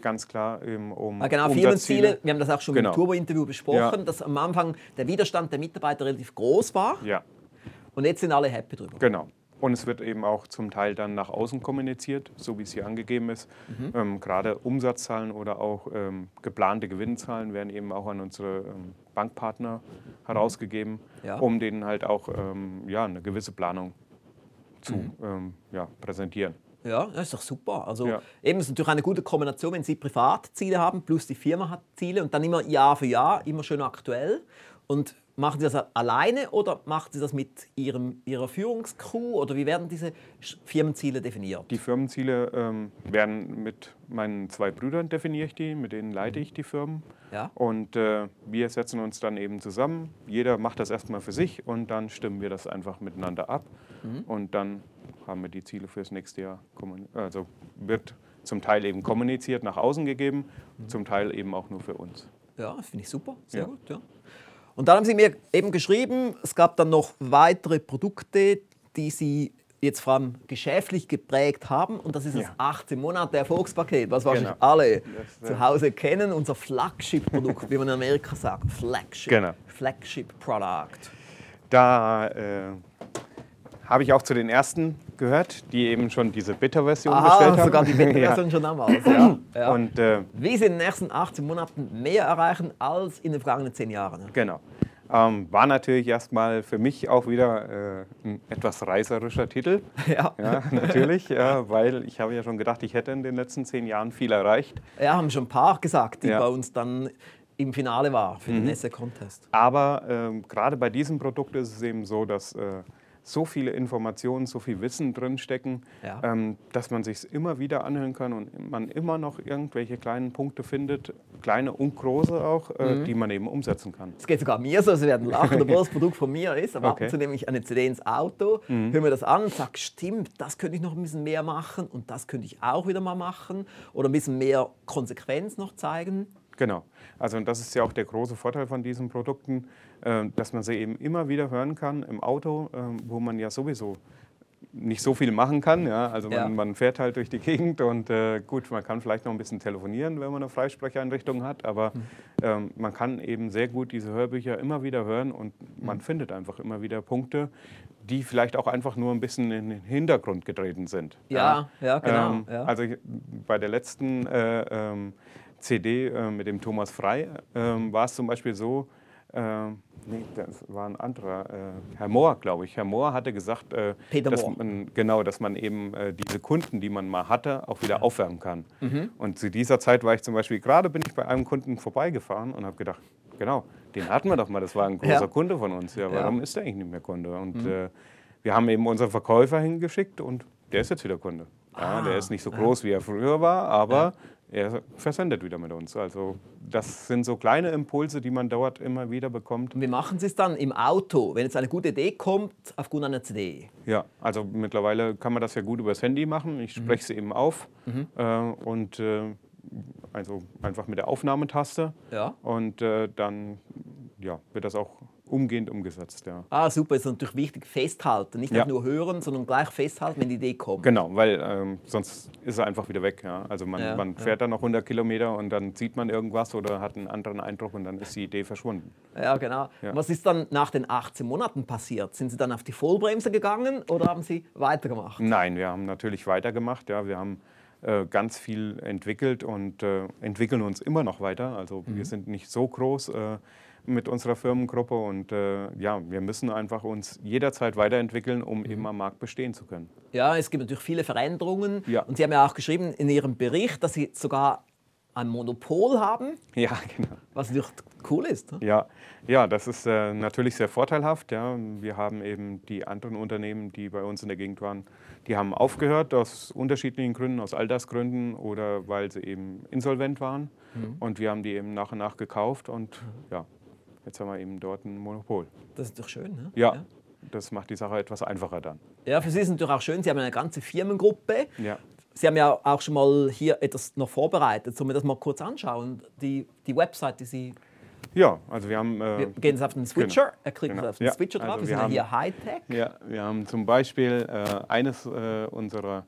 Ganz klar, eben, um Ah, genau. Firmenziele, wir haben das auch schon Genau. im Turbo-Interview besprochen, Ja. dass am Anfang der Widerstand der Mitarbeiter relativ groß war Ja, und jetzt sind alle happy drüber. genau. Und es wird eben auch zum Teil dann nach außen kommuniziert, so wie es hier angegeben ist. Mhm. Ähm, gerade Umsatzzahlen oder auch ähm, geplante Gewinnzahlen werden eben auch an unsere ähm, Bankpartner herausgegeben, ja. um denen halt auch ähm, ja, eine gewisse Planung zu mhm. Ähm, ja, präsentieren. Ja, das ist doch super. Also ja. eben ist natürlich eine gute Kombination, wenn Sie Privatziele haben, plus die Firma hat Ziele und dann immer Jahr für Jahr, immer schön aktuell. Und Machen Sie das alleine oder machen Sie das mit Ihrem, Ihrer Führungscrew oder wie werden diese Firmenziele definiert? Die Firmenziele ähm, werden mit meinen zwei Brüdern definiere ich die, mit denen leite ich die Firmen. Ja. Und äh, wir setzen uns dann eben zusammen. Jeder macht das erstmal für sich und dann stimmen wir das einfach miteinander ab. Mhm. Und dann haben wir die Ziele fürs nächste Jahr. Also wird zum Teil eben kommuniziert, nach außen gegeben, mhm. zum Teil eben auch nur für uns. Ja, das finde ich super, sehr ja. gut. Ja. Und dann haben Sie mir eben geschrieben, es gab dann noch weitere Produkte, die Sie jetzt vor allem geschäftlich geprägt haben. Und das ist das 18 Monate Erfolgspaket, was wahrscheinlich genau. alle das, zu Hause kennen. Unser Flagship-Produkt, wie man in Amerika sagt. Flagship. Genau. Flagship Product. Da äh, habe ich auch zu den ersten gehört, die eben schon diese Beta-Version bestellt haben. sogar die Beta-Version <laughs> ja. schon damals. Ja. <laughs> ja. Und, äh, Wie Sie in den nächsten 18 Monaten mehr erreichen als in den vergangenen 10 Jahren. Genau. Ähm, war natürlich erstmal für mich auch wieder äh, ein etwas reißerischer Titel. <laughs> Ja. ja natürlich, ja, weil ich habe ja schon gedacht, ich hätte in den letzten zehn Jahren viel erreicht. Ja, haben schon ein paar gesagt, die ja. bei uns dann im Finale war für mhm. den Essay Contest. Aber ähm, gerade bei diesem Produkt ist es eben so, dass äh, so viele Informationen, so viel Wissen drinstecken, ja. ähm, dass man sich immer wieder anhören kann und man immer noch irgendwelche kleinen Punkte findet, kleine und große auch, äh, mhm. die man eben umsetzen kann. Es geht sogar mir so, Sie werden lachen, obwohl das Produkt von mir ist, aber okay. ab und zu nehme ich eine CD ins Auto, mhm. höre mir das an und sage, stimmt, das könnte ich noch ein bisschen mehr machen und das könnte ich auch wieder mal machen oder ein bisschen mehr Konsequenz noch zeigen. Genau. Also und das ist ja auch der große Vorteil von diesen Produkten, dass man sie eben immer wieder hören kann im Auto, äh, wo man ja sowieso nicht so viel machen kann. Ja? Also man, ja. man fährt halt durch die Gegend und äh, gut, man kann vielleicht noch ein bisschen telefonieren, wenn man eine Freisprecheinrichtung hat, aber mhm. ähm, man kann eben sehr gut diese Hörbücher immer wieder hören und man mhm. findet einfach immer wieder Punkte, die vielleicht auch einfach nur ein bisschen in den Hintergrund getreten sind. Ja, ja, ja genau. Ähm, ja. Also bei der letzten äh, ähm, CD äh, mit dem Thomas Frei ähm, war es zum Beispiel so, äh, nee, das war ein anderer, äh, Herr Mohr, glaube ich. Herr Mohr hatte gesagt, äh, dass man, genau, dass man eben äh, diese Kunden, die man mal hatte, auch wieder aufwärmen kann. Mhm. Und zu dieser Zeit war ich zum Beispiel, gerade bin ich bei einem Kunden vorbeigefahren und habe gedacht, genau, den hatten wir doch mal, das war ein großer ja. Kunde von uns. Ja, warum ja. ist der eigentlich nicht mehr Kunde? Und mhm. Äh, wir haben eben unseren Verkäufer hingeschickt und der ist jetzt wieder Kunde. Ja, ah, der ist nicht so groß, wie er früher war, aber er versendet wieder mit uns. Also das sind so kleine Impulse, die man dort immer wieder bekommt. Und wie machen Sie es dann im Auto, wenn jetzt eine gute Idee kommt aufgrund einer CD? Ja, also mittlerweile kann man das ja gut übers Handy machen. Ich mhm. spreche sie eben auf mhm. äh, und äh, also einfach mit der Aufnahmetaste. Ja. Und äh, dann ja, wird das auch umgehend umgesetzt. Ja. Ah, super, ist natürlich wichtig, festhalten. Nicht ja. nur hören, sondern gleich festhalten, wenn die Idee kommt. Genau, weil ähm, sonst ist er einfach wieder weg. Ja. Also man, ja, man fährt dann noch 100 Kilometer und dann sieht man irgendwas oder hat einen anderen Eindruck und dann ist die Idee verschwunden. Ja, genau. Was ist dann nach den 18 Monaten passiert? Sind Sie dann auf die Vollbremse gegangen oder haben Sie weitergemacht? Nein, wir haben natürlich weitergemacht. Ja. Wir haben äh, ganz viel entwickelt und äh, entwickeln uns immer noch weiter. Also mhm. wir sind nicht so groß. Äh, mit unserer Firmengruppe und äh, ja, wir müssen einfach uns jederzeit weiterentwickeln, um mhm. eben am Markt bestehen zu können. Ja, es gibt natürlich viele Veränderungen ja. und Sie haben ja auch geschrieben in Ihrem Bericht, dass Sie sogar ein Monopol haben. Ja, <laughs> genau. Was natürlich cool ist. Ne? Ja, ja, das ist äh, natürlich sehr vorteilhaft. Ja. Wir haben eben die anderen Unternehmen, die bei uns in der Gegend waren, die haben aufgehört aus unterschiedlichen Gründen, aus Altersgründen oder weil sie eben insolvent waren. Mhm. Und wir haben die eben nach und nach gekauft und mhm. ja, Jetzt haben wir eben dort ein Monopol. Das ist doch schön, ne? Ja, ja. das macht die Sache etwas einfacher dann. Ja, für Sie ist es natürlich auch schön, Sie haben eine ganze Firmengruppe. Ja. Sie haben ja auch schon mal hier etwas noch vorbereitet. Sollen wir das mal kurz anschauen? Die, die Website, die Sie ja, also wir haben. Äh, wir gehen jetzt auf den Switcher, genau. er kriegt genau. auf den ja. Switcher drauf. Also wir, wir sind haben, hier Hightech. Ja, wir haben zum Beispiel äh, eines äh, unserer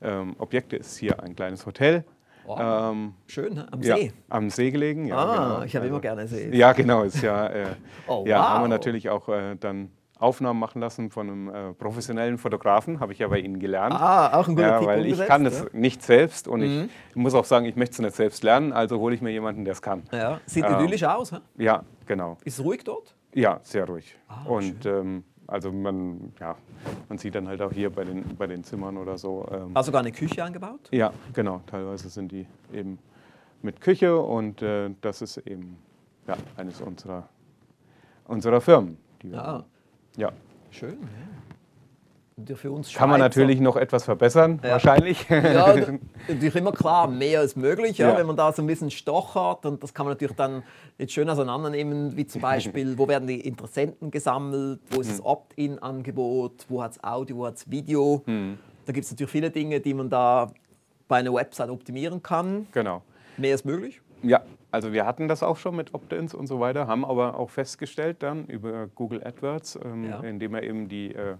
ähm, Objekte ist hier ein kleines Hotel. Wow. Ähm, Schön, am See. Ja, am See gelegen, ja. Ah, genau. ich habe also, immer gerne See. Ja, genau. Ist ja, äh, <laughs> oh, ja, wow. haben wir natürlich auch äh, dann Aufnahmen machen lassen von einem äh, professionellen Fotografen, habe ich ja bei Ihnen gelernt. Ah, auch ein guter ja, weil ich umgesetzt, kann es nicht selbst und Mhm. ich muss auch sagen, ich möchte es nicht selbst lernen, also hole ich mir jemanden, der es kann. Ja, sieht Ähm, idyllisch aus. Hä? Ja, genau. Ist es ruhig dort? Ja, sehr ruhig. Ah, und ähm, also man, ja, man sieht dann halt auch hier bei den, bei den Zimmern oder so. Ähm, Hast du sogar eine Küche eingebaut? ja, genau. Teilweise sind die eben mit Küche und äh, das ist eben ja, eines unserer, unserer Firmen. Die wir Ja. haben. ja. Schön. Ja. Für uns Kann man Schweizer- natürlich noch etwas verbessern, Ja. wahrscheinlich. Ja, <laughs> natürlich immer klar, mehr ist möglich, ja, Ja. wenn man da so ein bisschen stochert. Und das kann man natürlich dann jetzt schön auseinandernehmen, wie zum Beispiel, wo werden die Interessenten gesammelt, wo ist Hm. das Opt-in-Angebot, wo hat es Audio, wo hat es Video. Hm. Da gibt es natürlich viele Dinge, die man da bei einer Website optimieren kann. genau. Mehr ist möglich. Ja, also wir hatten das auch schon mit Opt-ins und so weiter, haben aber auch festgestellt dann über Google AdWords, ähm, indem wir eben die äh,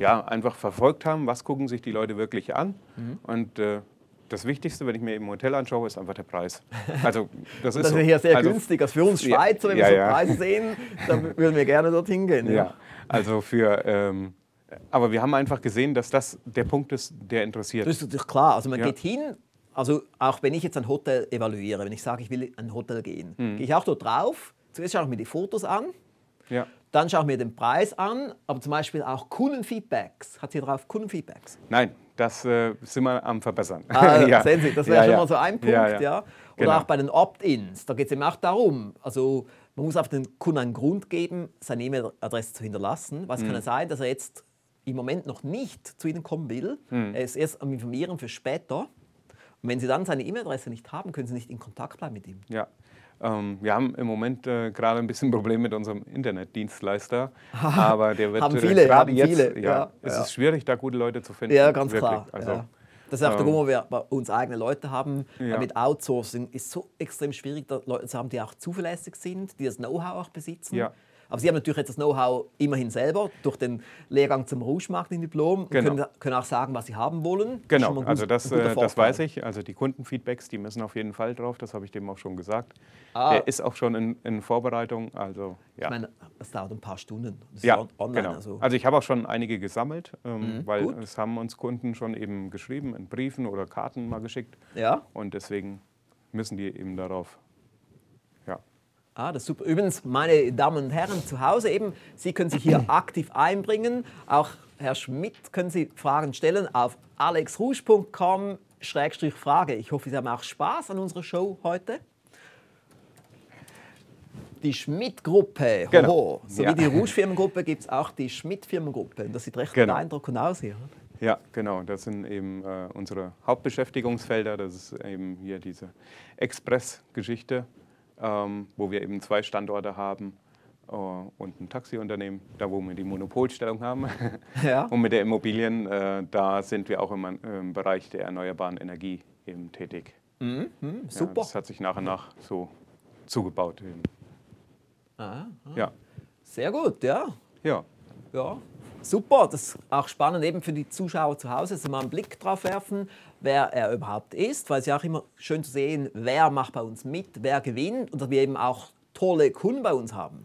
ja, einfach verfolgt haben, was gucken sich die Leute wirklich an. Mhm. Und äh, das Wichtigste, wenn ich mir im Hotel anschaue, ist einfach der Preis. Also das <laughs> ist Das ist hier sehr also, günstig. Also für uns Ja, Schweizer, wenn ja, wir so ja. Preise sehen, dann <laughs> würden wir gerne dorthin gehen. Ja, also für. Ähm, aber wir haben einfach gesehen, dass das der Punkt ist, der interessiert. Das ist natürlich klar. Also man Ja. geht hin, also auch wenn ich jetzt ein Hotel evaluiere, wenn ich sage, ich will in ein Hotel gehen, Mhm. gehe ich auch dort drauf. Zuerst schaue ich mir die Fotos an, ja. Dann schaue ich mir den Preis an, aber zum Beispiel auch Kundenfeedbacks. Hat hier drauf Kundenfeedbacks? Nein, das äh, sind wir am Verbessern. Ah, <laughs> Ja. Sehen Sie, das wäre Ja, schon ja. mal so ein Punkt. Ja, Ja. Oder Genau. auch bei den Opt-ins, da geht es eben auch darum, also man muss auf den Kunden einen Grund geben, seine E-Mail-Adresse zu hinterlassen, es Mhm. kann ja sein, dass er jetzt im Moment noch nicht zu Ihnen kommen will. Mhm. Er ist erst am Informieren für später. Und wenn Sie dann seine E-Mail-Adresse nicht haben, können Sie nicht in Kontakt bleiben mit ihm. Ja. Ähm, wir haben im Moment äh, gerade ein bisschen <laughs> Problem mit unserem Internetdienstleister, <laughs> aber der wird Haben äh, viele, gerade haben jetzt, viele, ja, ja, es ja. ist schwierig, da gute Leute zu finden. Ja, ganz wirklich. klar. Also, ja. Das ist auch der ähm, Grund, wo wir bei uns eigene Leute haben. Ja. Weil mit Outsourcing ist so extrem schwierig, Leute zu haben, die auch zuverlässig sind, die das Know-how auch besitzen. Ja. Aber Sie haben natürlich jetzt das Know-how immerhin selber durch den Lehrgang zum Rouge-Marketing-Diplom und Genau. können, können auch sagen, was Sie haben wollen. Das Genau, also gut- das, ein guter äh, das weiß ich. Also die Kundenfeedbacks, die müssen auf jeden Fall drauf. Das habe ich dem auch schon gesagt. Ah. Der ist auch schon in, in Vorbereitung. Also ja. Ich meine, das dauert ein paar Stunden. Das ja, on- online. genau. Also. Also ich habe auch schon einige gesammelt, ähm, weil gut. es haben uns Kunden schon eben geschrieben, in Briefen oder Karten mal geschickt. ja. Und deswegen müssen die eben darauf. Ah, das ist super. Übrigens, meine Damen und Herren zu Hause eben, Sie können sich hier <clears throat> aktiv einbringen. Auch Herr Schmidt können Sie Fragen stellen auf alexrusch.com-frage. Ich hoffe, Sie haben auch Spaß an unserer Show heute. Die Schmidt-Gruppe, Genau. hoho. So Ja. wie die <laughs> Rouge-Firmengruppe gibt es auch die Schmidt-Firmengruppe. Das sieht recht Genau. beeindruckend aus hier. Ja, genau. Das sind eben äh, unsere Hauptbeschäftigungsfelder. Das ist eben hier diese Express-Geschichte, ähm, wo wir eben zwei Standorte haben äh, und ein Taxiunternehmen, da wo wir die Monopolstellung haben. <laughs> Ja. Und mit der Immobilien, äh, da sind wir auch im, im Bereich der erneuerbaren Energie eben tätig. Ja, Super. das hat sich nach und nach so zugebaut. Eben. Ah, Ja, sehr gut, ja. ja. Ja, super. Das ist auch spannend eben für die Zuschauer zu Hause, dass sie mal einen Blick drauf werfen, wer er überhaupt ist, weil es ja auch immer schön zu sehen, wer macht bei uns mit, wer gewinnt und dass wir eben auch tolle Kunden bei uns haben.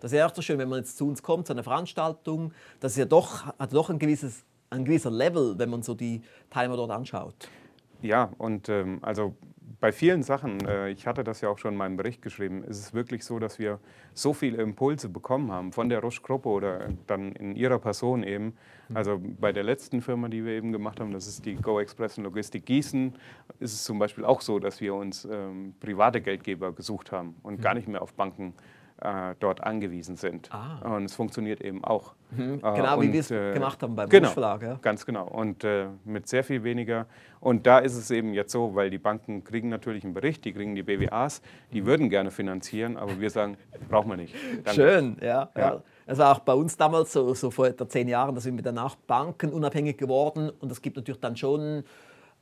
Das ist ja auch so schön, wenn man jetzt zu uns kommt, zu einer Veranstaltung, das ist ja doch, hat doch ein, gewisses, ein gewisser Level, wenn man so die Teilnehmer dort anschaut. Ja, und ähm, also bei vielen Sachen, äh, ich hatte das ja auch schon in meinem Bericht geschrieben, ist es wirklich so, dass wir so viele Impulse bekommen haben von der Rusch-Gruppe oder dann in ihrer Person eben. Also bei der letzten Firma, die wir eben gemacht haben, das ist die Go Express und Logistik Gießen, ist es zum Beispiel auch so, dass wir uns ähm, private Geldgeber gesucht haben und gar nicht mehr auf Banken äh, dort angewiesen sind. Ah. Und es funktioniert eben auch. Äh, Genau wie und, wir es äh, gemacht haben beim genau, Rouge Verlag. Ja. Ganz genau. Und äh, mit sehr viel weniger. Und da ist es eben jetzt so, weil die Banken kriegen natürlich einen Bericht, die kriegen die BWAs, die würden gerne finanzieren, aber wir sagen, brauchen wir nicht. Danke. Schön, ja. ja. Es war auch bei uns damals so, so vor etwa zehn Jahren, da sind wir danach bankenunabhängig geworden und das gibt natürlich dann schon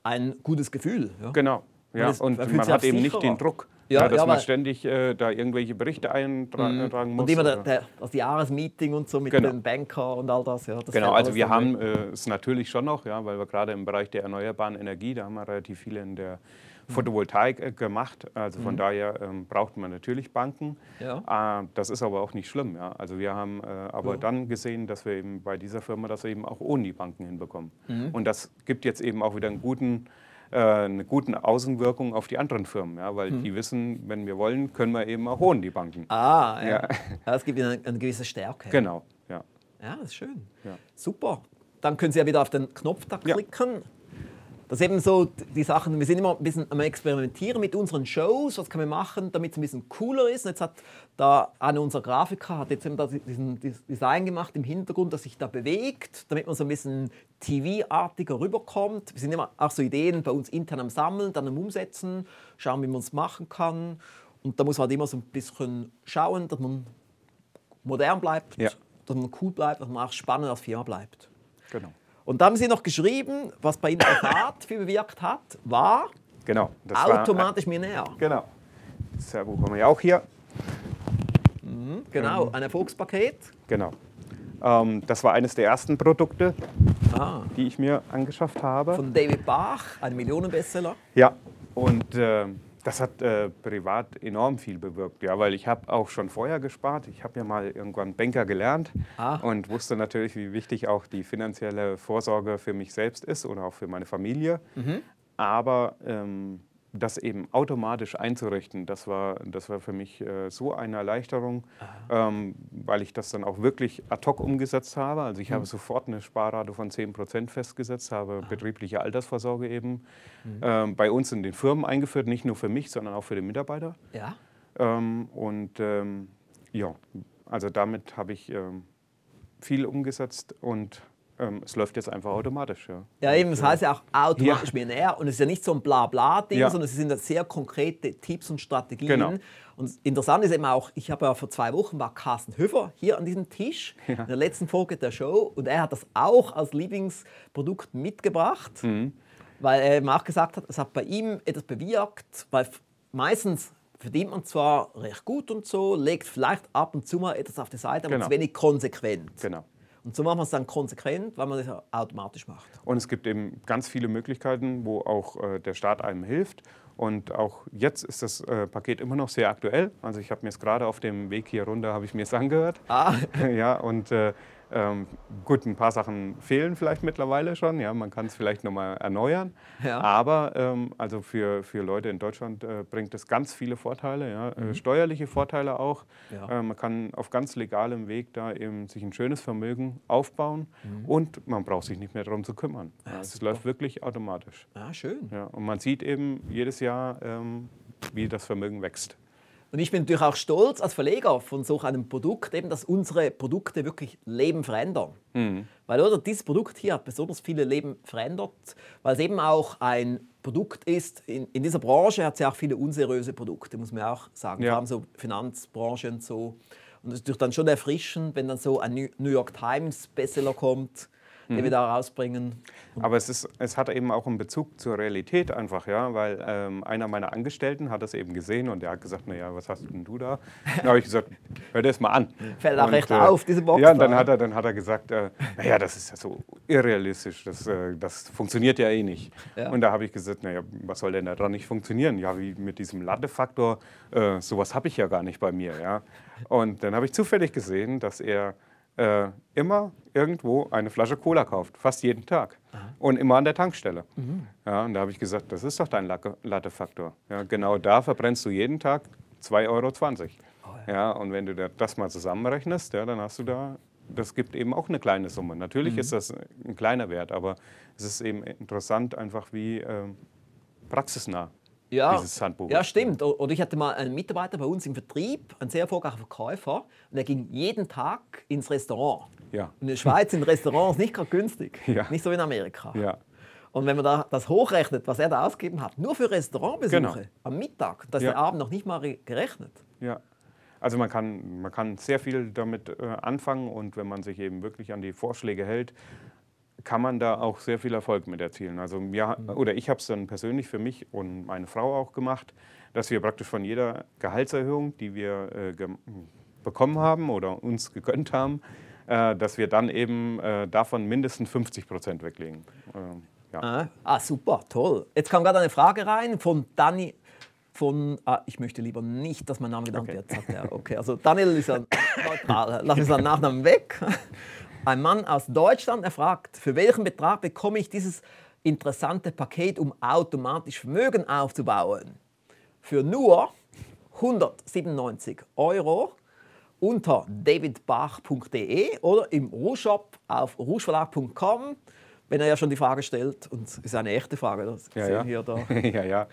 ein gutes Gefühl. Ja. Genau. Ja, und man hat eben nicht sicherer. den Druck, Ja, ja, dass ja, man ständig äh, da irgendwelche Berichte eintragen muss. Und immer der, der, das Jahresmeeting und so mit Genau. den Banker und all das. Ja, das Genau, also wir haben äh, es natürlich schon noch, ja, weil wir gerade im Bereich der erneuerbaren Energie, da haben wir relativ viele in der Photovoltaik äh, gemacht. Also von daher ähm, braucht man natürlich Banken. Ja. Äh, das ist aber auch nicht schlimm. Ja. Also wir haben äh, aber Ja. dann gesehen, dass wir eben bei dieser Firma das eben auch ohne die Banken hinbekommen. Mhm. Und das gibt jetzt eben auch wieder einen guten, äh, eine gute Außenwirkung auf die anderen Firmen. Ja, weil die wissen, wenn wir wollen, können wir eben auch ohne die Banken. Ah, ja. Ja. ja. Es gibt ihnen eine, eine gewisse Stärke. Genau. Ja. Ja, das ist schön. Ja. Super. Dann können Sie ja wieder auf den Knopf da klicken. Das ist eben so die Sachen, wir sind immer ein bisschen am Experimentieren mit unseren Shows, was können wir machen, damit es ein bisschen cooler ist. Und jetzt hat da einer unserer Grafiker hat jetzt eben da diesen Design gemacht im Hintergrund, das sich da bewegt, damit man so ein bisschen TV-artiger rüberkommt. Wir sind immer auch so Ideen bei uns intern am Sammeln, dann am Umsetzen, schauen, wie man es machen kann. Und da muss man halt immer so ein bisschen schauen, dass man modern bleibt, Ja. dass man cool bleibt, dass man auch spannend als Firma bleibt. Genau. Und da haben Sie noch geschrieben, was bei Ihnen privat viel bewirkt hat, war genau. Das war- automatisch Millionär. Genau. Das Buch haben wir ja auch hier. Genau, ein Erfolgspaket. Genau. Ähm, das war eines der ersten Produkte, Ah, die ich mir angeschafft habe. von David Bach, ein Millionenbestseller. Ja, und äh, das hat äh, privat enorm viel bewirkt, ja, weil ich habe auch schon vorher gespart. Ich habe ja mal irgendwann Banker gelernt Ah. und wusste natürlich, wie wichtig auch die finanzielle Vorsorge für mich selbst ist oder auch für meine Familie. Aber ähm, das eben automatisch einzurichten, das war, das war für mich äh, so eine Erleichterung, ähm, weil ich das dann auch wirklich ad hoc umgesetzt habe. Also ich habe sofort eine Sparrate von 10% festgesetzt, habe betriebliche Altersvorsorge eben ähm, bei uns in den Firmen eingeführt, nicht nur für mich, sondern auch für den Mitarbeiter. Ja. Ähm, und ähm, ja, also damit habe ich ähm, viel umgesetzt und ähm, es läuft jetzt einfach automatisch. Ja, Ja, eben, das heißt ja auch automatisch Ja. Millionär. Und es ist ja nicht so ein Blabla-Ding, Ja. sondern es sind ja sehr konkrete Tipps und Strategien. Genau. Und interessant ist eben auch, ich habe ja vor zwei Wochen war Carsten Höfer hier an diesem Tisch, in der letzten Folge der Show, und er hat das auch als Lieblingsprodukt mitgebracht, Mhm. weil er eben auch gesagt hat, es hat bei ihm etwas bewirkt, weil meistens verdient man zwar recht gut und so, legt vielleicht ab und zu mal etwas auf die Seite, aber es Genau. ist wenig konsequent. Genau. Und so macht man es dann konsequent, weil man das automatisch macht. Und es gibt eben ganz viele Möglichkeiten, wo auch äh, der Staat einem hilft. Und auch jetzt ist das äh, Paket immer noch sehr aktuell. Also ich habe mir es gerade auf dem Weg hier runter, habe ich mir es <laughs> angehört. Ah, ja, und äh, ähm, gut, ein paar Sachen fehlen vielleicht mittlerweile schon. Ja, man kann es vielleicht nochmal erneuern. Ja. Aber ähm, also für, für Leute in Deutschland äh, bringt es ganz viele Vorteile, ja, äh, steuerliche Vorteile auch. Mhm. Ja. Äh, man kann auf ganz legalem Weg da eben sich ein schönes Vermögen aufbauen und man braucht sich nicht mehr darum zu kümmern. Ja, es Mhm. läuft wirklich automatisch. ja, schön. Ja, und man sieht eben jedes Jahr, ähm, wie das Vermögen wächst. Und ich bin natürlich auch stolz als Verleger von so einem Produkt, eben, dass unsere Produkte wirklich Leben verändern. Weil oder, dieses Produkt hier hat besonders viele Leben verändert, weil es eben auch ein Produkt ist, in, in dieser Branche hat es ja auch viele unseriöse Produkte, muss man auch sagen. Ja. Vor allem so Finanzbranche und so. Und es ist natürlich dann schon erfrischend, wenn dann so ein New New York Times Bestseller kommt, den wir da rausbringen. Aber es, ist, es hat eben auch einen Bezug zur Realität einfach, ja, weil ähm, einer meiner Angestellten hat das eben gesehen und der hat gesagt, naja, was hast denn du da? Dann habe ich gesagt, hör dir das mal an. Fällt auch Und, recht auf, diese Box Ja, und da. dann hat er, dann hat er gesagt, äh, naja, das ist ja so irrealistisch, das, äh, das funktioniert ja eh nicht. Ja. Und da habe ich gesagt, naja, was soll denn daran nicht funktionieren? Ja, wie mit diesem Latte-Faktor, äh, sowas habe ich ja gar nicht bei mir, ja. Und dann habe ich zufällig gesehen, dass er äh, immer irgendwo eine Flasche Cola kauft, fast jeden Tag. Und immer an der Tankstelle. Ja, und da habe ich gesagt, das ist doch dein Latte-Faktor. Ja, genau da verbrennst du jeden Tag 2,20 Euro. Ja, und wenn du da- das mal zusammenrechnest, ja, dann hast du da, das gibt eben auch eine kleine Summe. Natürlich ist das ein kleiner Wert, aber es ist eben interessant, einfach wie ähm, praxisnah Ja, dieses Handbuch ja, stimmt. Oder ich hatte mal einen Mitarbeiter bei uns im Vertrieb, ein sehr erfolgreicher Verkäufer, und der ging jeden Tag ins Restaurant. Ja. In der Schweiz sind Restaurants nicht gerade günstig, <laughs> Ja. nicht so wie in Amerika. Ja. Und wenn man da das hochrechnet, was er da ausgegeben hat, nur für Restaurantbesuche Genau. am Mittag, das ist Ja. der Abend noch nicht mal re- gerechnet. Ja, also man kann, man kann sehr viel damit äh, anfangen und wenn man sich eben wirklich an die Vorschläge hält, kann man da auch sehr viel Erfolg mit erzielen. Also mir, oder ich habe es dann persönlich für mich und meine Frau auch gemacht, dass wir praktisch von jeder Gehaltserhöhung, die wir äh, bekommen haben oder uns gegönnt haben, äh, dass wir dann eben äh, davon mindestens 50 Prozent weglegen. Ähm, Ja. Ah, ah, super, toll. Jetzt kam gerade eine Frage rein von Dani. Von, ah, ich möchte lieber nicht, dass mein Name genannt Okay. wird. Sagt er. Okay, also Daniel ist ja <coughs> neutral. Lass uns seinen Nachnamen weg. <laughs> Ein Mann aus Deutschland, er fragt, für welchen Betrag bekomme ich dieses interessante Paket, um automatisch Vermögen aufzubauen? Für nur 197 Euro unter davidbach.de oder im Rouge-Shop auf rougeverlag.com, wenn er ja schon die Frage stellt. Und es ist eine echte Frage. Das Ja, sehen ja. Hier da. <laughs> ja, ja.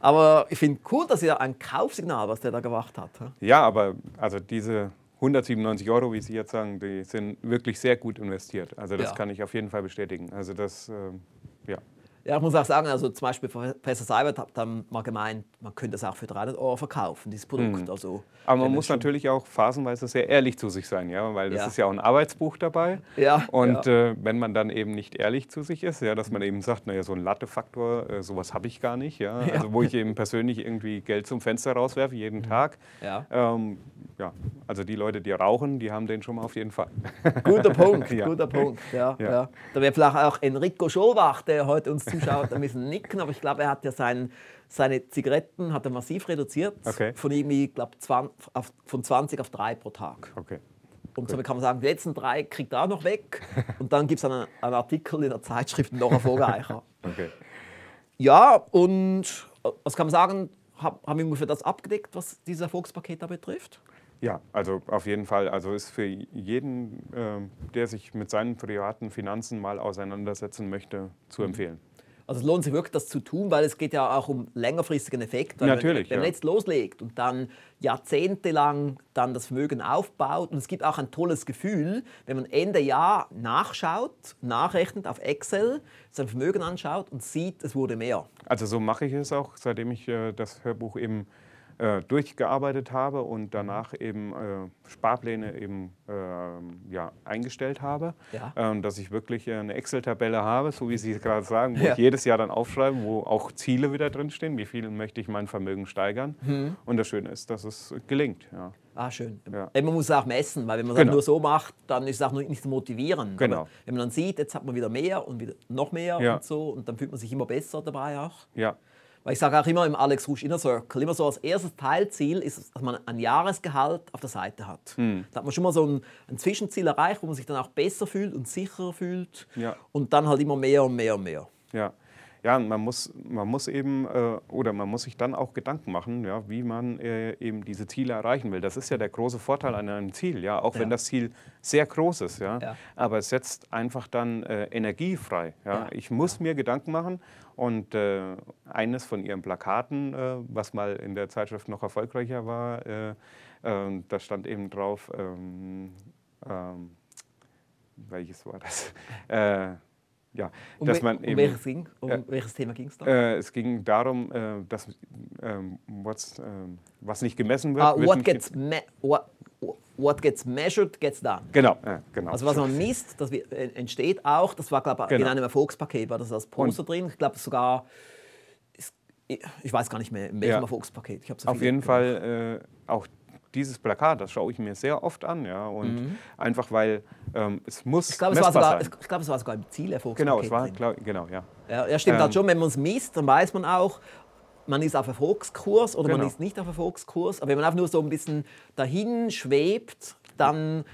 Aber ich finde cool, dass er ein Kaufsignal, was der da gemacht hat. Ja, aber also diese 197 Euro, wie Sie jetzt sagen, die sind wirklich sehr gut investiert. Also das Ja. kann ich auf jeden Fall bestätigen. Also das, ähm, ja. Ja, ich muss auch sagen, also zum Beispiel Professor Seibert hat dann mal gemeint, man könnte es auch für 300 Euro verkaufen, dieses Produkt. Also, Mhm. Aber man muss schon- natürlich auch phasenweise sehr ehrlich zu sich sein, ja, weil das Ja. ist ja auch ein Arbeitsbuch dabei. Ja, Und ja. Äh, wenn man dann eben nicht ehrlich zu sich ist, ja, dass man eben sagt, naja, so ein Latte-Faktor, äh, sowas habe ich gar nicht, <laughs> ja, also wo ich eben persönlich irgendwie Geld zum Fenster rauswerfe jeden Tag. Mhm. Ja. Ähm, ja, also die Leute, die rauchen, die haben den schon mal auf jeden Fall. Guter Punkt, <laughs> Ja. guter Punkt. Ja, ja. Ja. Da wird vielleicht auch Enrico Scholbach, der heute uns zuschaut, ein bisschen nicken, aber ich glaube, er hat ja sein, seine Zigaretten hat er massiv reduziert. Okay. Von irgendwie, glaube von 20 auf 3 pro Tag. Okay. Und somit kann man sagen, die letzten drei kriegt er auch noch weg. <laughs> Und dann gibt es einen, einen Artikel in der Zeitschrift noch erfolgreicher. Okay. Ja, und äh, was kann man sagen, hab- haben wir ungefähr das abgedeckt, was dieses Erfolgspaket da betrifft? Ja, also auf jeden Fall. Also ist für jeden, ähm, der sich mit seinen privaten Finanzen mal auseinandersetzen möchte, Mhm. zu empfehlen. Also es lohnt sich wirklich, das zu tun, weil es geht ja auch um längerfristigen Effekt. Weil Natürlich, Wenn, wenn man ja. jetzt loslegt und dann jahrzehntelang dann das Vermögen aufbaut und es gibt auch ein tolles Gefühl, wenn man Ende Jahr nachschaut, nachrechnet auf Excel, sein Vermögen anschaut und sieht, es wurde mehr. Also so mache ich es auch, seitdem ich äh, das Hörbuch eben äh, durchgearbeitet habe und danach eben äh, Sparpläne eben ähm, ja, eingestellt habe, Ja. ähm, dass ich wirklich eine Excel-Tabelle habe, so wie Sie es gerade sagen, wo Ja. ich jedes Jahr dann aufschreibe, wo auch Ziele wieder drinstehen, wie viel möchte ich mein Vermögen steigern. Mhm. Und das Schöne ist, dass es gelingt. Ja. Ah, schön. Ja. Man muss es auch messen, weil wenn man es Genau. nur so macht, dann ist es auch nicht so motivierend. Genau. Aber wenn man dann sieht, jetzt hat man wieder mehr und wieder noch mehr Ja. und so, und dann fühlt man sich immer besser dabei auch. ja. Weil ich sage auch immer im Alex Rouge Inner Circle, immer so als erstes Teilziel ist, dass man ein Jahresgehalt auf der Seite hat. Hm. Da hat man schon mal so ein, ein Zwischenziel erreicht, wo man sich dann auch besser fühlt und sicherer fühlt. Ja. Und dann halt immer mehr und mehr und mehr. Ja, ja man, muss, man muss eben, äh, oder man muss sich dann auch Gedanken machen, ja, wie man äh, eben diese Ziele erreichen will. Das ist ja der große Vorteil an einem Ziel, ja, auch Ja. wenn das Ziel sehr groß ist, ja, Ja. aber es setzt einfach dann äh, Energie frei. Ja. Ich muss mir Gedanken machen und äh, eines von ihren Plakaten, äh, was mal in der Zeitschrift noch erfolgreicher war, äh, äh, da stand eben drauf, ähm, ähm, welches war das? <laughs> Äh, ja, Um, dass man um, eben, welches, ging, um Ja. welches Thema ging es da? äh, es ging darum, äh, dass ähm, what's, ähm, was nicht gemessen wird. Ah, wird what, gets ge- me what, what gets measured gets done. Genau, genau. Also was man misst, das wird- äh, entsteht auch, das war glaube ich in Genau. einem Erfolgspaket, war das als Poster drin. Ich glaube sogar, ist- ich weiß gar nicht mehr, in welchem Ja. Erfolgspaket. Ich so Auf jeden gemacht. Fall äh, auch dieses Plakat, das schaue ich mir sehr oft an, ja, und einfach weil ähm, es muss Mhm. Ich glaube, es, war sogar- sein. ich glaube, es war sogar im Zielerfolgspaket. Genau, es war, glaub, genau, ja. Ja, ja stimmt Ähm, halt schon, wenn man es misst, dann weiß man auch, man ist auf Erfolgskurs oder man Genau. ist nicht auf Erfolgskurs. Aber wenn man einfach nur so ein bisschen dahin schwebt, dann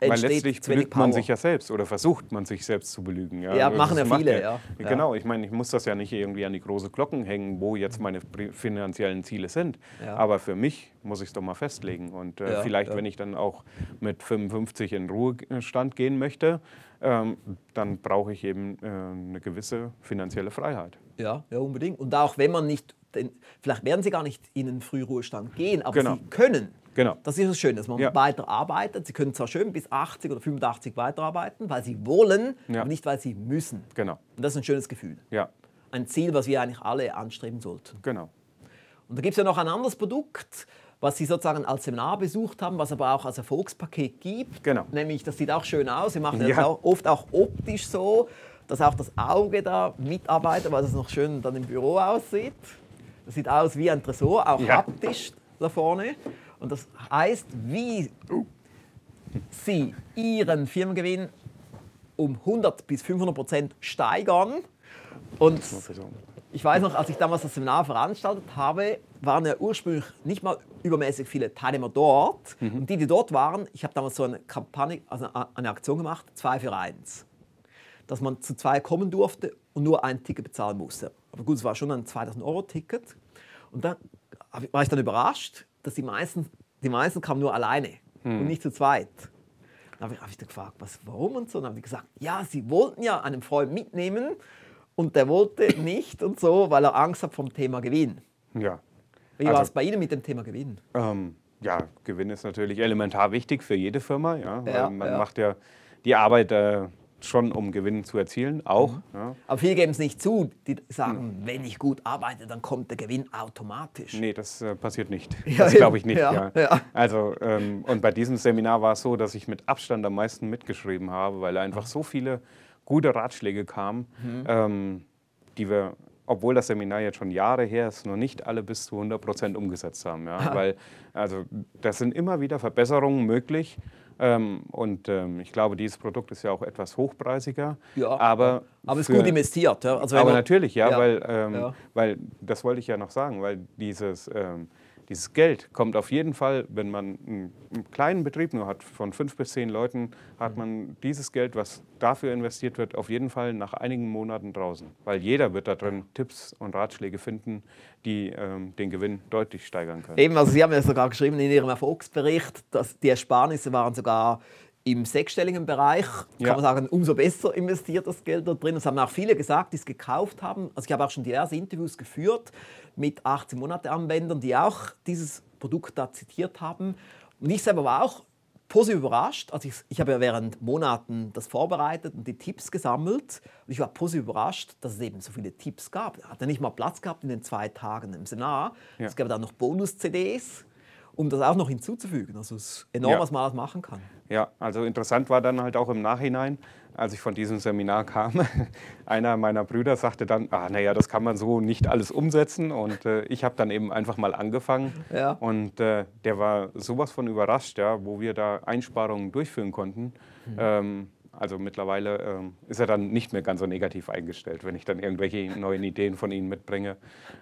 Weil entsteht letztlich zu wenig belügt man sich ja selbst oder versucht man sich selbst zu belügen. Ja, Ja, Also machen ja viele, ja. Ja. Genau, ich meine, ich muss das ja nicht irgendwie an die große Glocken hängen, wo jetzt meine finanziellen Ziele sind. Ja. Aber für mich muss ich es doch mal festlegen. Und äh, vielleicht, wenn ich dann auch mit 55 in den Ruhestand gehen möchte, ähm, dann brauche ich eben äh, eine gewisse finanzielle Freiheit. Ja, ja, unbedingt. Und auch wenn man nicht, denn, vielleicht werden sie gar nicht in den Frühruhestand gehen, aber Genau. sie können. Genau. Das ist das Schöne, dass man Ja. weiterarbeitet. Sie können zwar schön bis 80 oder 85 weiterarbeiten, weil sie wollen, Ja. aber nicht, weil sie müssen. Genau, Und das ist ein schönes Gefühl. ja, Ein Ziel, was wir eigentlich alle anstreben sollten. genau. Und da gibt es ja noch ein anderes Produkt, was Sie sozusagen als Seminar besucht haben, was aber auch als Erfolgspaket gibt. Genau. Nämlich, das sieht auch schön aus. Sie machen das Ja. auch oft auch optisch so, dass auch das Auge da mitarbeitet, weil es noch schön dann im Büro aussieht. Das sieht aus wie ein Tresor, auch Ja. haptisch da vorne. Und das heißt, wie Sie Ihren Firmengewinn um 100 bis 500 Prozent steigern. Und ich weiß noch, als ich damals das Seminar veranstaltet habe, waren ja ursprünglich nicht mal übermäßig viele Teilnehmer dort. Mhm. Und die, die dort waren, ich habe damals so eine Kampagne, also eine Aktion gemacht, zwei für eins. Dass man zu zwei kommen durfte und nur ein Ticket bezahlen musste. Aber gut, es war schon ein 2000 Euro Ticket. Und dann war ich dann überrascht, dass die meisten, die meisten kamen nur alleine und nicht zu zweit. Dann habe ich, hab ich gefragt, was, warum und so. Dann haben die gesagt, ja, sie wollten ja einen Freund mitnehmen und der wollte <coughs> nicht und so, weil er Angst hat vom Thema Gewinn. Ja. Wie Also- war es bei Ihnen mit dem Thema Gewinn? Ähm, ja, Gewinn ist natürlich elementar wichtig für jede Firma. Ja, Ja, man ja. macht ja die Arbeit äh, schon, um Gewinn zu erzielen, auch. Mhm. Ja. Aber viele geben es nicht zu. Die sagen, wenn ich gut arbeite, dann kommt der Gewinn automatisch. Nee, das äh, passiert nicht. <laughs> Ja, das glaube ich nicht. Ja, Ja, ja. Also, ähm, und bei diesem Seminar war es so, dass ich mit Abstand am meisten mitgeschrieben habe, weil einfach so viele gute Ratschläge kamen, Mhm. ähm, die wir, obwohl das Seminar jetzt schon Jahre her ist, noch nicht alle bis zu 100 Prozent umgesetzt haben. Ja? <laughs> Weil, also, das sind immer wieder Verbesserungen möglich. Ähm, und ähm, ich glaube, dieses Produkt ist ja auch etwas hochpreisiger. Ja, aber Aber es ist gut investiert. Ja? Also aber natürlich, ja, Ja, Weil, ähm, ja. weil das wollte ich ja noch sagen, weil dieses, ähm, dieses Geld kommt auf jeden Fall, wenn man einen, einen kleinen Betrieb nur hat, von fünf bis zehn Leuten, hat Mhm. man dieses Geld, was dafür investiert wird, auf jeden Fall nach einigen Monaten draußen. Weil jeder wird da drin Tipps und Ratschläge finden, die ähm, den Gewinn deutlich steigern können. Eben, also Sie haben ja sogar geschrieben in Ihrem Erfolgsbericht, dass die Ersparnisse waren sogar im sechsstelligen Bereich. Kann Ja. man sagen, umso besser investiert das Geld da drin. Das haben auch viele gesagt, die es gekauft haben. Also ich habe auch schon diverse Interviews geführt mit 18 Monate Anwendern, die auch dieses Produkt da zitiert haben. Und ich selber war auch positiv überrascht. Also ich, ich habe ja während Monaten das vorbereitet und die Tipps gesammelt. Und ich war positiv überrascht, dass es eben so viele Tipps gab. Hat ja nicht mal Platz gehabt in den zwei Tagen im Seminar. Ja. Es gab dann noch Bonus-CDs, um das auch noch hinzuzufügen. Also es ist enorm, Ja. was man alles machen kann. Ja, also interessant war dann halt auch im Nachhinein, als ich von diesem Seminar kam, <laughs> einer meiner Brüder sagte dann, ah, naja, das kann man so nicht alles umsetzen. Und äh, ich habe dann eben einfach mal angefangen. Ja. Und äh, der war sowas von überrascht, ja, wo wir da Einsparungen durchführen konnten. Ähm, also mittlerweile ähm, ist er dann nicht mehr ganz so negativ eingestellt. Wenn ich dann irgendwelche neuen Ideen von ihm mitbringe,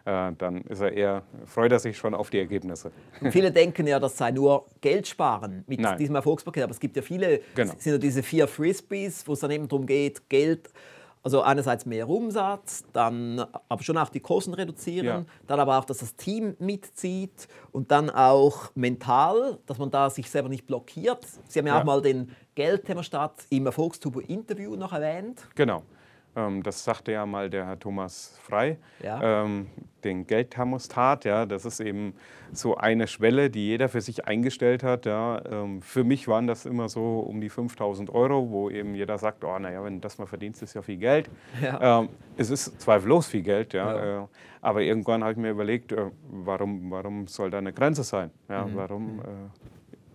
äh, dann ist er eher, freut er sich schon auf die Ergebnisse. Und viele denken ja, das sei nur Geld sparen mit Nein. diesem Erfolgspaket. Aber es gibt ja viele, Genau. es sind ja diese vier Frisbees, wo es dann eben darum geht, Geld, also einerseits mehr Umsatz, dann aber schon auch die Kosten reduzieren, Ja. dann aber auch, dass das Team mitzieht und dann auch mental, dass man da sich selber nicht blockiert. Sie haben ja, Ja. auch mal den Geldthermostat im Erfolgstubo-Interview noch erwähnt. Genau. Ähm, das sagte ja mal der Herr Thomas Frei. Ja. Ähm, den Geldthermostat, ja, das ist eben so eine Schwelle, die jeder für sich eingestellt hat. Ja. Ähm, für mich waren das immer so um die 5000 Euro, wo eben jeder sagt, oh, naja, wenn du das mal verdienst, ist ja viel Geld. Ja. Ähm, es ist zweifellos viel Geld, ja. Ja. Äh, aber irgendwann habe ich mir überlegt, äh, warum, warum soll da eine Grenze sein? Ja, Mhm. warum, äh,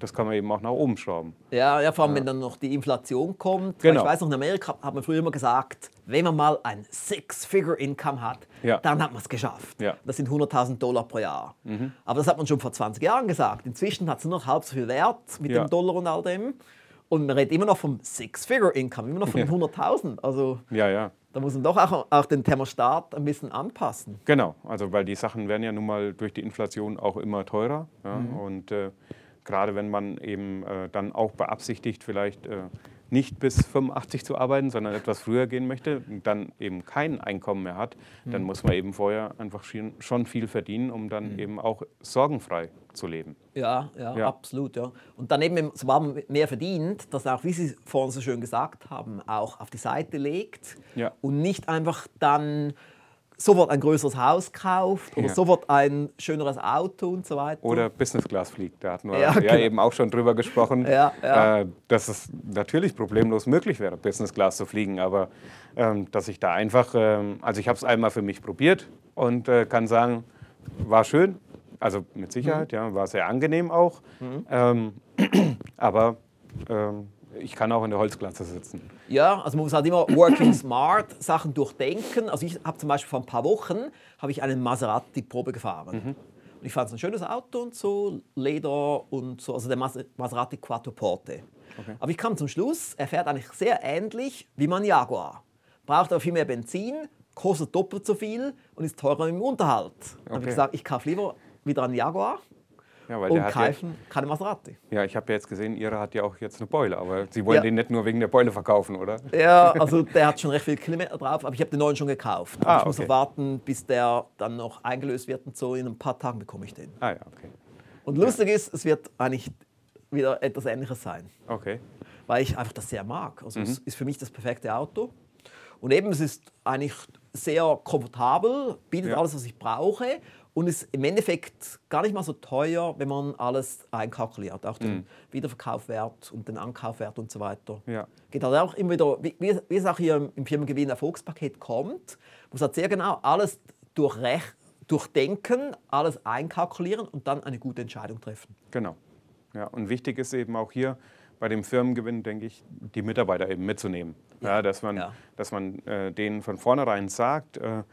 das kann man eben auch nach oben schrauben. Ja, ja, vor allem, wenn dann noch die Inflation kommt. Genau. Ich weiß noch, in Amerika hat man früher immer gesagt, wenn man mal ein Six-Figure-Income hat, Ja. dann hat man es geschafft. Ja. Mhm. Das sind 100.000 Dollar pro Jahr. Aber das hat man schon vor 20 Jahren gesagt. Inzwischen hat es nur noch halb so viel Wert mit Ja. dem Dollar und all dem. Und man redet immer noch vom Six-Figure-Income, immer noch von Ja. 100.000. Also Ja, ja. da muss man doch auch, auch den Thermostat ein bisschen anpassen. Genau, also weil die Sachen werden ja nun mal durch die Inflation auch immer teurer. Ja? Und äh, gerade wenn man eben äh, dann auch beabsichtigt, vielleicht äh, nicht bis 85 zu arbeiten, sondern etwas früher gehen möchte, und dann eben kein Einkommen mehr hat, dann muss man eben vorher einfach schon- viel verdienen, um dann eben auch sorgenfrei zu leben. Ja, ja, Ja. absolut. Ja. Und dann eben, sobald man mehr verdient, dass auch, wie Sie vorhin so schön gesagt haben, auch auf die Seite legt Ja. und nicht einfach dann sofort ein größeres Haus kauft oder Ja. sofort ein schöneres Auto und so weiter. Oder Business Class fliegt, da hatten wir Ja, genau. eben auch schon drüber gesprochen. Äh, dass es natürlich problemlos möglich wäre, Business Class zu fliegen, aber ähm, dass ich da einfach, ähm, also ich habe es einmal für mich probiert und äh, kann sagen, war schön, also mit Sicherheit, ja, war sehr angenehm auch, ähm, <clears throat> aber ähm, ich kann auch in der Holzklasse sitzen. Ja, also man muss halt immer working smart <clears throat> Sachen durchdenken. Also ich habe zum Beispiel vor ein paar Wochen habe ich einen Maserati Probe gefahren. Und ich fand es ein schönes Auto und so, Leder und so, also der Mas Maserati Quattroporte. Okay. Aber ich kam zum Schluss, er fährt eigentlich sehr ähnlich wie mein Jaguar. Braucht aber viel mehr Benzin, kostet doppelt so viel und ist teurer im Unterhalt. Okay. Dann habe ich gesagt, ich kaufe lieber wieder einen Jaguar ja, weil und kaufen ja, keine Maserati. ja, ich habe ja jetzt gesehen, Ihre hat ja auch jetzt eine Beule, aber Sie wollen Ja. den nicht nur wegen der Beule verkaufen, oder? Ja, also der hat schon recht viele Kilometer drauf, aber ich habe den neuen schon gekauft. Ah, ich muss okay. noch warten, bis der dann noch eingelöst wird und so. In ein paar Tagen bekomme ich den. Ah ja, okay. Und lustig ist, es wird eigentlich wieder etwas Ähnliches sein, Okay. weil ich einfach das sehr mag. Also Mhm. es ist für mich das perfekte Auto. Und eben, es ist eigentlich sehr komfortabel, bietet Ja. alles, was ich brauche und ist im Endeffekt gar nicht mal so teuer, wenn man alles einkalkuliert. Auch den Wiederverkaufwert und den Ankaufwert und so weiter. Mhm. Ja. Geht halt auch immer wieder, wie, wie es auch hier im Firmengewinn Erfolgspaket kommt, muss halt sehr genau alles durchdenken, alles einkalkulieren und dann eine gute Entscheidung treffen. Genau. Ja, und wichtig ist eben auch hier bei dem Firmengewinn, denke ich, die Mitarbeiter eben mitzunehmen. Ja, dass man, ja. dass man äh, denen von vornherein sagt, äh,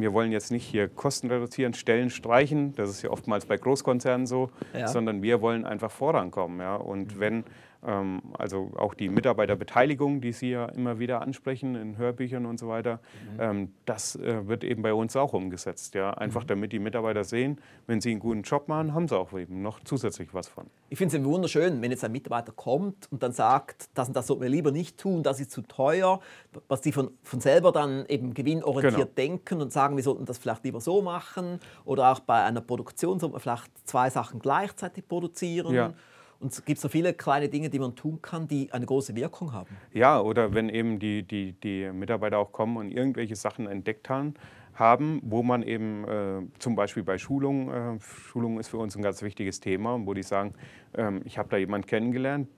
wir wollen jetzt nicht hier Kosten reduzieren, Stellen streichen, das ist ja oftmals bei Großkonzernen so, Ja. sondern wir wollen einfach vorankommen. Ja? Und wenn ähm, also auch die Mitarbeiterbeteiligung, die Sie ja immer wieder ansprechen in Hörbüchern und so weiter, ähm, das äh, wird eben bei uns auch umgesetzt. Ja? Einfach damit die Mitarbeiter sehen, wenn sie einen guten Job machen, haben sie auch eben noch zusätzlich was von. Ich finde es wunderschön, wenn jetzt ein Mitarbeiter kommt und dann sagt, das und das sollten wir lieber nicht tun, das ist zu teuer, was die von, von selber dann eben gewinnorientiert Genau. denken und sagen, wir sollten das vielleicht lieber so machen oder auch bei einer Produktion sollte man vielleicht zwei Sachen gleichzeitig produzieren. Ja. Und es gibt so viele kleine Dinge, die man tun kann, die eine große Wirkung haben. Ja, oder wenn eben die, die, die Mitarbeiter auch kommen und irgendwelche Sachen entdeckt haben, haben wo man eben äh, zum Beispiel bei Schulung, äh, Schulung ist für uns ein ganz wichtiges Thema, wo die sagen, ähm, ich habe da jemanden kennengelernt,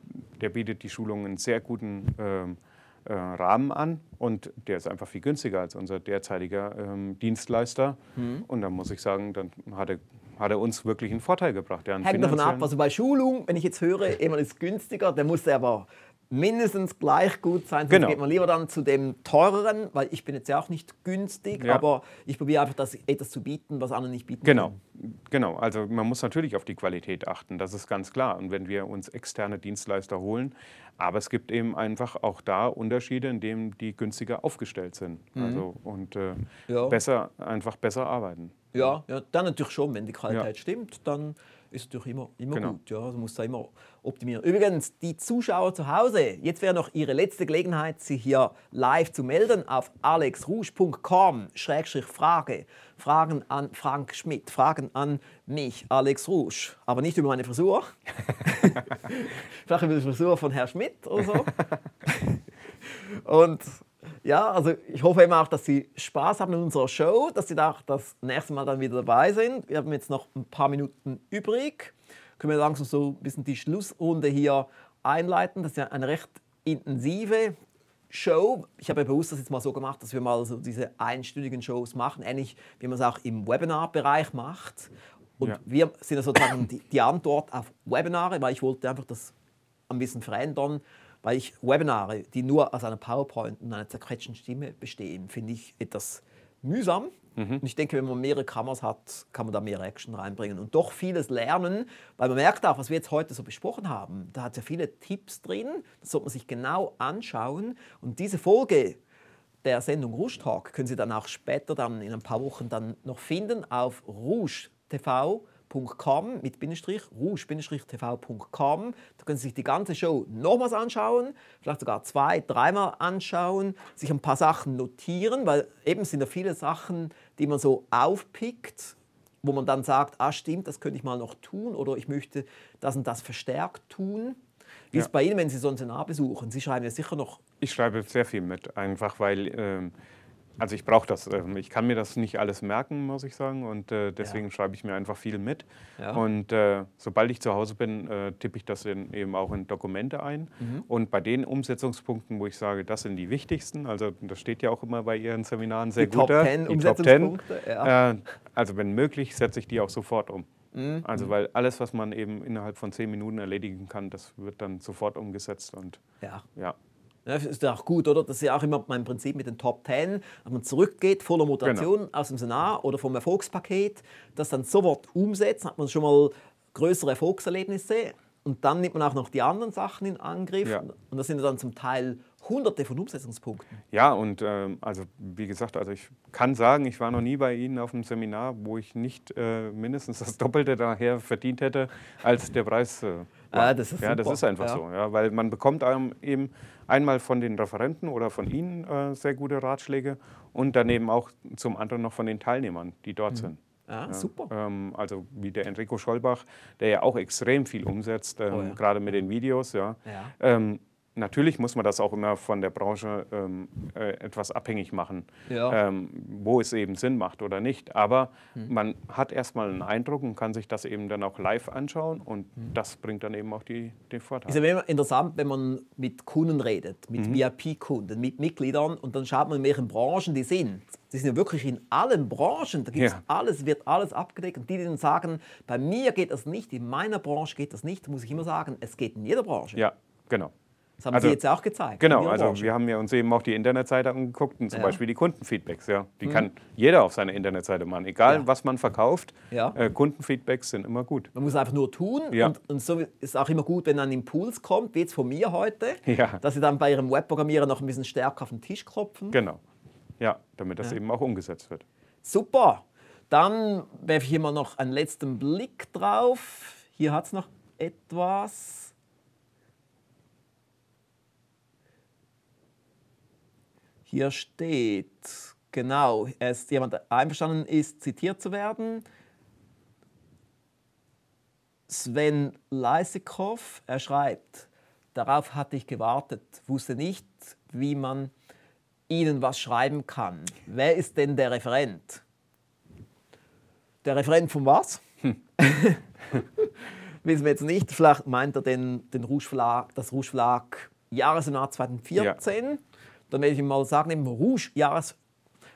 der bietet die Schulung einen sehr guten ähm, äh, Rahmen an und der ist einfach viel günstiger als unser derzeitiger ähm, Dienstleister. Mhm. Und dann muss ich sagen, dann hat er, hat er uns wirklich einen Vorteil gebracht. Ja, einen Hängt davon ab, also bei Schulung, wenn ich jetzt höre, jemand ist günstiger, der muss aber mindestens gleich gut sein, sonst Genau. geht man lieber dann zu dem teureren, weil ich bin jetzt ja auch nicht günstig, Ja. aber ich probiere einfach das, etwas zu bieten, was andere nicht bieten Genau, können. genau. Also man muss natürlich auf die Qualität achten, das ist ganz klar. Und wenn wir uns externe Dienstleister holen, aber es gibt eben einfach auch da Unterschiede, in denen die günstiger aufgestellt sind. Also und äh, Mhm. Ja. besser, einfach besser arbeiten. Ja, ja, dann natürlich schon, wenn die Qualität Ja. stimmt, dann ist es natürlich immer, immer Genau. gut. Ja, also muss da immer optimieren. Übrigens, die Zuschauer zu Hause, jetzt wäre noch Ihre letzte Gelegenheit, sich hier live zu melden auf alexrouge.com-frage. Fragen an Frank Schmidt, Fragen an mich, Alex Rouge. Aber nicht über meine Frisur. <laughs> Vielleicht über die Frisur von Herrn Schmidt oder so. <laughs> Und ja, also ich hoffe immer auch, dass Sie Spaß haben in unserer Show, dass Sie da auch das nächste Mal dann wieder dabei sind. Wir haben jetzt noch ein paar Minuten übrig. Können wir langsam so ein bisschen die Schlussrunde hier einleiten. Das ist ja eine recht intensive Show. Ich habe ja bewusst das jetzt mal so gemacht, dass wir mal so diese einstündigen Shows machen, ähnlich wie man es auch im Webinar-Bereich macht. Und Ja. wir sind ja sozusagen die, die Antwort auf Webinare, weil ich wollte einfach das ein bisschen verändern, weil ich Webinare, die nur aus einer PowerPoint und einer zerquetschten Stimme bestehen, finde ich etwas mühsam. Und ich denke, wenn man mehrere Kameras hat, kann man da mehr Action reinbringen und doch vieles lernen, weil man merkt auch, was wir jetzt heute so besprochen haben, da hat es ja viele Tipps drin, das sollte man sich genau anschauen. Und diese Folge der Sendung Rouge Talk können Sie dann auch später dann in ein paar Wochen dann noch finden auf rougetv.com mit Bindestrich, rouge-tv.com. Da können Sie sich die ganze Show nochmals anschauen, vielleicht sogar zwei, dreimal anschauen, sich ein paar Sachen notieren, weil eben sind ja viele Sachen, die man so aufpickt, wo man dann sagt, ah stimmt, das könnte ich mal noch tun oder ich möchte das und das verstärkt tun. Wie ist Ja. es bei Ihnen, wenn Sie so ein Seminar besuchen? Sie schreiben ja sicher noch Ich schreibe sehr viel mit, einfach weil, ähm, also ich brauche das. Ähm, ich kann mir das nicht alles merken, muss ich sagen. Und äh, deswegen schreibe ich mir einfach viel mit. Ja. Und äh, sobald ich zu Hause bin, äh, tippe ich das in, eben auch in Dokumente ein. Mhm. Und bei den Umsetzungspunkten, wo ich sage, das sind die wichtigsten, also das steht ja auch immer bei Ihren Seminaren sehr Die gut. Top da, 10 die Top 10. Umsetzungspunkte, ja. Also wenn möglich, setze ich die auch sofort um. Mhm. Also weil alles, was man eben innerhalb von zehn Minuten erledigen kann, das wird dann sofort umgesetzt. Und Ja. ja, Ja, das ist ja auch gut, oder? Das ist ja auch immer mein Prinzip mit den Top 10, dass man zurückgeht, voller Motivation Genau. aus dem Seminar oder vom Erfolgspaket, das dann sofort umsetzt, hat man schon mal größere Erfolgserlebnisse und dann nimmt man auch noch die anderen Sachen in Angriff Ja. und das sind dann zum Teil hunderte von Umsetzungspunkten. Ja, und ähm, also wie gesagt, also ich kann sagen, ich war noch nie bei Ihnen auf einem Seminar, wo ich nicht äh, mindestens das Doppelte daher verdient hätte, als der Preis äh. Ah, das ist ja, das ist einfach Ja. so, ja, weil man bekommt eben einmal von den Referenten oder von Ihnen äh, sehr gute Ratschläge und daneben auch zum anderen noch von den Teilnehmern, die dort sind. Ja, Ja, Mhm. super. Ähm, also wie der Enrico Schollbach, der ja auch extrem viel umsetzt, ähm, Oh gerade mit den Videos. Ja. Ja. Ähm, natürlich muss man das auch immer von der Branche ähm, äh, etwas abhängig machen, Ja. ähm, wo es eben Sinn macht oder nicht. Aber Mhm. man hat erstmal einen Eindruck und kann sich das eben dann auch live anschauen und Mhm. das bringt dann eben auch die, den Vorteil. Ist ja immer interessant, wenn man mit Kunden redet, mit Mhm. VIP-Kunden, mit Mitgliedern und dann schaut man, in welchen Branchen die sind. Die sind ja wirklich in allen Branchen, da gibt es Ja. alles, wird alles abgedeckt. Und die, die dann sagen, bei mir geht das nicht, in meiner Branche geht das nicht, muss ich immer sagen, es geht in jeder Branche. ja, genau. Das haben Also- Sie jetzt auch gezeigt. Genau, also wir haben ja uns eben auch die Internetseite angeguckt und zum Ja. Mhm. Beispiel die Kundenfeedbacks. Ja. Die kann jeder auf seiner Internetseite machen, egal Ja. was man verkauft. Ja. Äh, Kundenfeedbacks sind immer gut. Man muss einfach nur tun. Ja. Und, und so ist auch immer gut, wenn ein Impuls kommt, wie jetzt von mir heute, Ja. dass Sie dann bei Ihrem Webprogrammierer noch ein bisschen stärker auf den Tisch klopfen. Genau. Ja, damit das eben auch umgesetzt wird. Super. Dann werfe ich hier mal noch einen letzten Blick drauf. Hier hat es noch etwas. Hier steht, genau, es jemand einverstanden ist, zitiert zu werden. Sven Leisikow, er schreibt, darauf hatte ich gewartet, wusste nicht, wie man Ihnen was schreiben kann. Wer ist denn der Referent? Der Referent von was? <laughs> Wissen wir jetzt nicht. Vielleicht meint er den, den Rouge Verlag, das Rouge Verlag Jahresjahr 2014. Dann werde ich mal sagen, Rouge Jahres,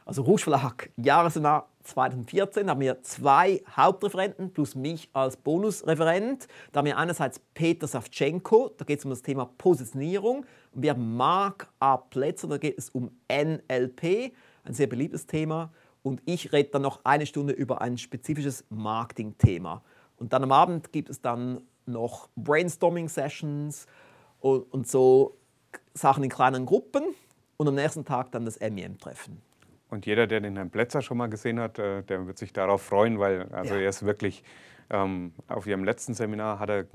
also Rouge Verlag Jahresjahr 2014 haben wir zwei Hauptreferenten plus mich als Bonusreferent. Da haben wir einerseits Peter Savchenko, da geht es um das Thema Positionierung. Und wir haben Marc A. Plätzer, da geht es um NLP, ein sehr beliebtes Thema. Und ich rede dann noch eine Stunde über ein spezifisches Marketing-Thema. Und dann am Abend gibt es dann noch Brainstorming-Sessions und, und so Sachen in kleinen Gruppen. Und am nächsten Tag dann das MEM-Treffen. Und jeder, der den Herrn Plätzer schon mal gesehen hat, äh, der wird sich darauf freuen, weil also Ja. er ist wirklich, ähm, auf Ihrem letzten Seminar hat er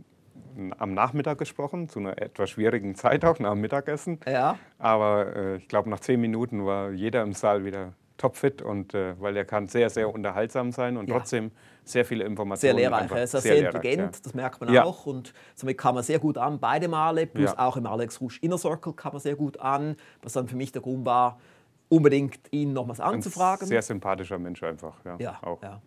am Nachmittag gesprochen, zu einer etwas schwierigen Zeit auch, nach dem Mittagessen. Ja. Aber äh, ich glaube, nach zehn Minuten war jeder im Saal wieder topfit und äh, weil er kann sehr, sehr unterhaltsam sein und Ja. trotzdem sehr viele Informationen. Sehr lehrreich. Er ist ja sehr sehr, intelligent, ja. das merkt man Ja. auch. Und somit kam er sehr gut an, beide Male. Plus auch im Alex Rouge Inner Circle kam er sehr gut an. Was dann für mich der Grund war, unbedingt ihn nochmals Ein anzufragen. Sehr sympathischer Mensch einfach. Ja, Ja, auch. ja.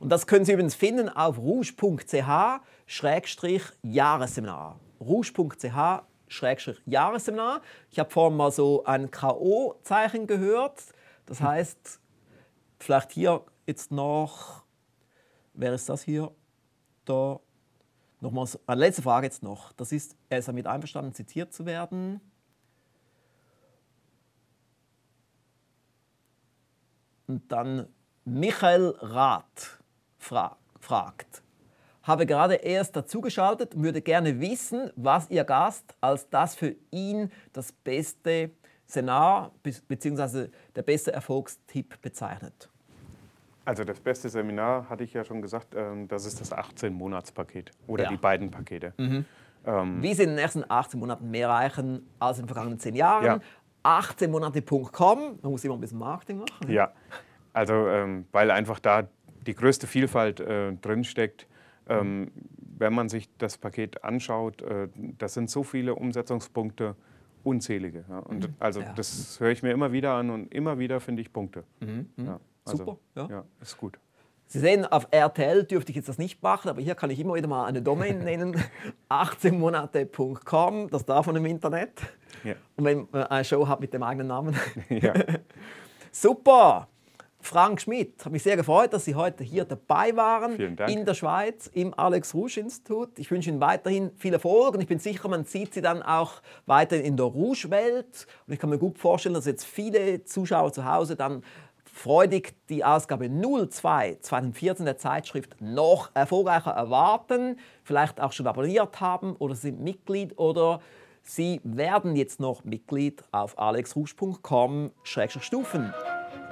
Und das können Sie übrigens finden auf rouge.ch-jahresseminar. rouge.ch-jahresseminar. Ich habe vorhin mal so ein K.O.-Zeichen gehört. Das heißt, vielleicht hier jetzt noch, wer ist das hier? Da. Nochmal so, eine letzte Frage jetzt noch. Das ist, er ist damit einverstanden, zitiert zu werden. Und dann Michael Rath fra fragt, habe gerade erst dazugeschaltet und würde gerne wissen, was Ihr Gast als das für ihn das beste Seminar bzw. der beste Erfolgstipp bezeichnet. Also das beste Seminar hatte ich ja schon gesagt, ähm, das ist das 18-Monats-Paket oder Ja. Mhm. die beiden Pakete. Wie Sie in den nächsten 18 Monaten mehr erreichen als in den vergangenen 10 Jahren. Ja. 18monate.com, man muss immer ein bisschen Marketing machen. Ja, also ähm, weil einfach da die größte Vielfalt äh, drinsteckt. Ähm, wenn man sich das Paket anschaut, äh, das sind so viele Umsetzungspunkte, unzählige. Ja. Und also Ja. das höre ich mir immer wieder an und immer wieder finde ich Punkte. Ja, also, Super, ja. ist gut. Sie sehen, auf RTL dürfte ich jetzt das nicht machen, aber hier kann ich immer wieder mal eine Domain <laughs> nennen. 18monate.com, das darf man im Internet. Und wenn man eine Show hat mit dem eigenen Namen. <laughs> Super! Frank Schmidt, hat mich sehr gefreut, dass Sie heute hier dabei waren Vielen Dank. in der Schweiz im Alex Rouge Institut. Ich wünsche Ihnen weiterhin viel Erfolg und ich bin sicher, man sieht Sie dann auch weiterhin in der Rouge-Welt. Und ich kann mir gut vorstellen, dass jetzt viele Zuschauer zu Hause dann freudig die Ausgabe 02 2014 der Zeitschrift noch erfolgreicher erwarten, vielleicht auch schon abonniert haben oder sind Mitglied oder Sie werden jetzt noch Mitglied auf alexrouge.com-stufen.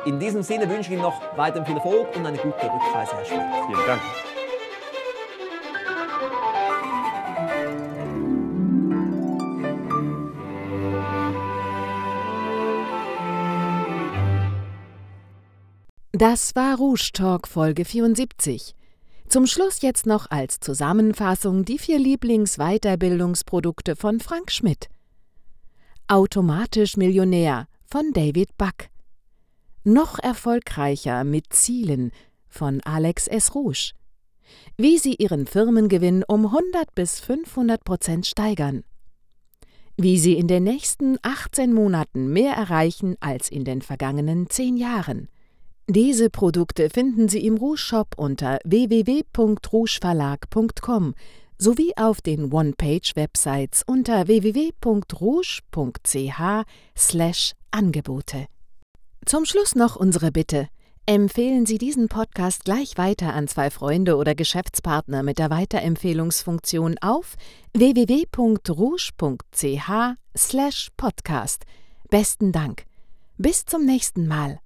In diesem Sinne wünsche ich Ihnen noch weiterhin viel Erfolg und eine gute Rückreise, Herr Schmidt. Vielen Dank. Das war Rouge Talk Folge 74. Zum Schluss jetzt noch als Zusammenfassung die vier Lieblings-Weiterbildungsprodukte von Frank Schmidt. Automatisch Millionär von David Buck. Noch erfolgreicher mit Zielen von Alex S. Rouge. Wie Sie Ihren Firmengewinn um 100 bis 500 Prozent steigern. Wie Sie in den nächsten 18 Monaten mehr erreichen als in den vergangenen 10 Jahren. Diese Produkte finden Sie im Rouge Shop unter www.rougeverlag.com sowie auf den One-Page-Websites unter www.rouge.ch/angebote. Zum Schluss noch unsere Bitte. Empfehlen Sie diesen Podcast gleich weiter an zwei Freunde oder Geschäftspartner mit der Weiterempfehlungsfunktion auf www.rouge.ch/podcast. Besten Dank. Bis zum nächsten Mal.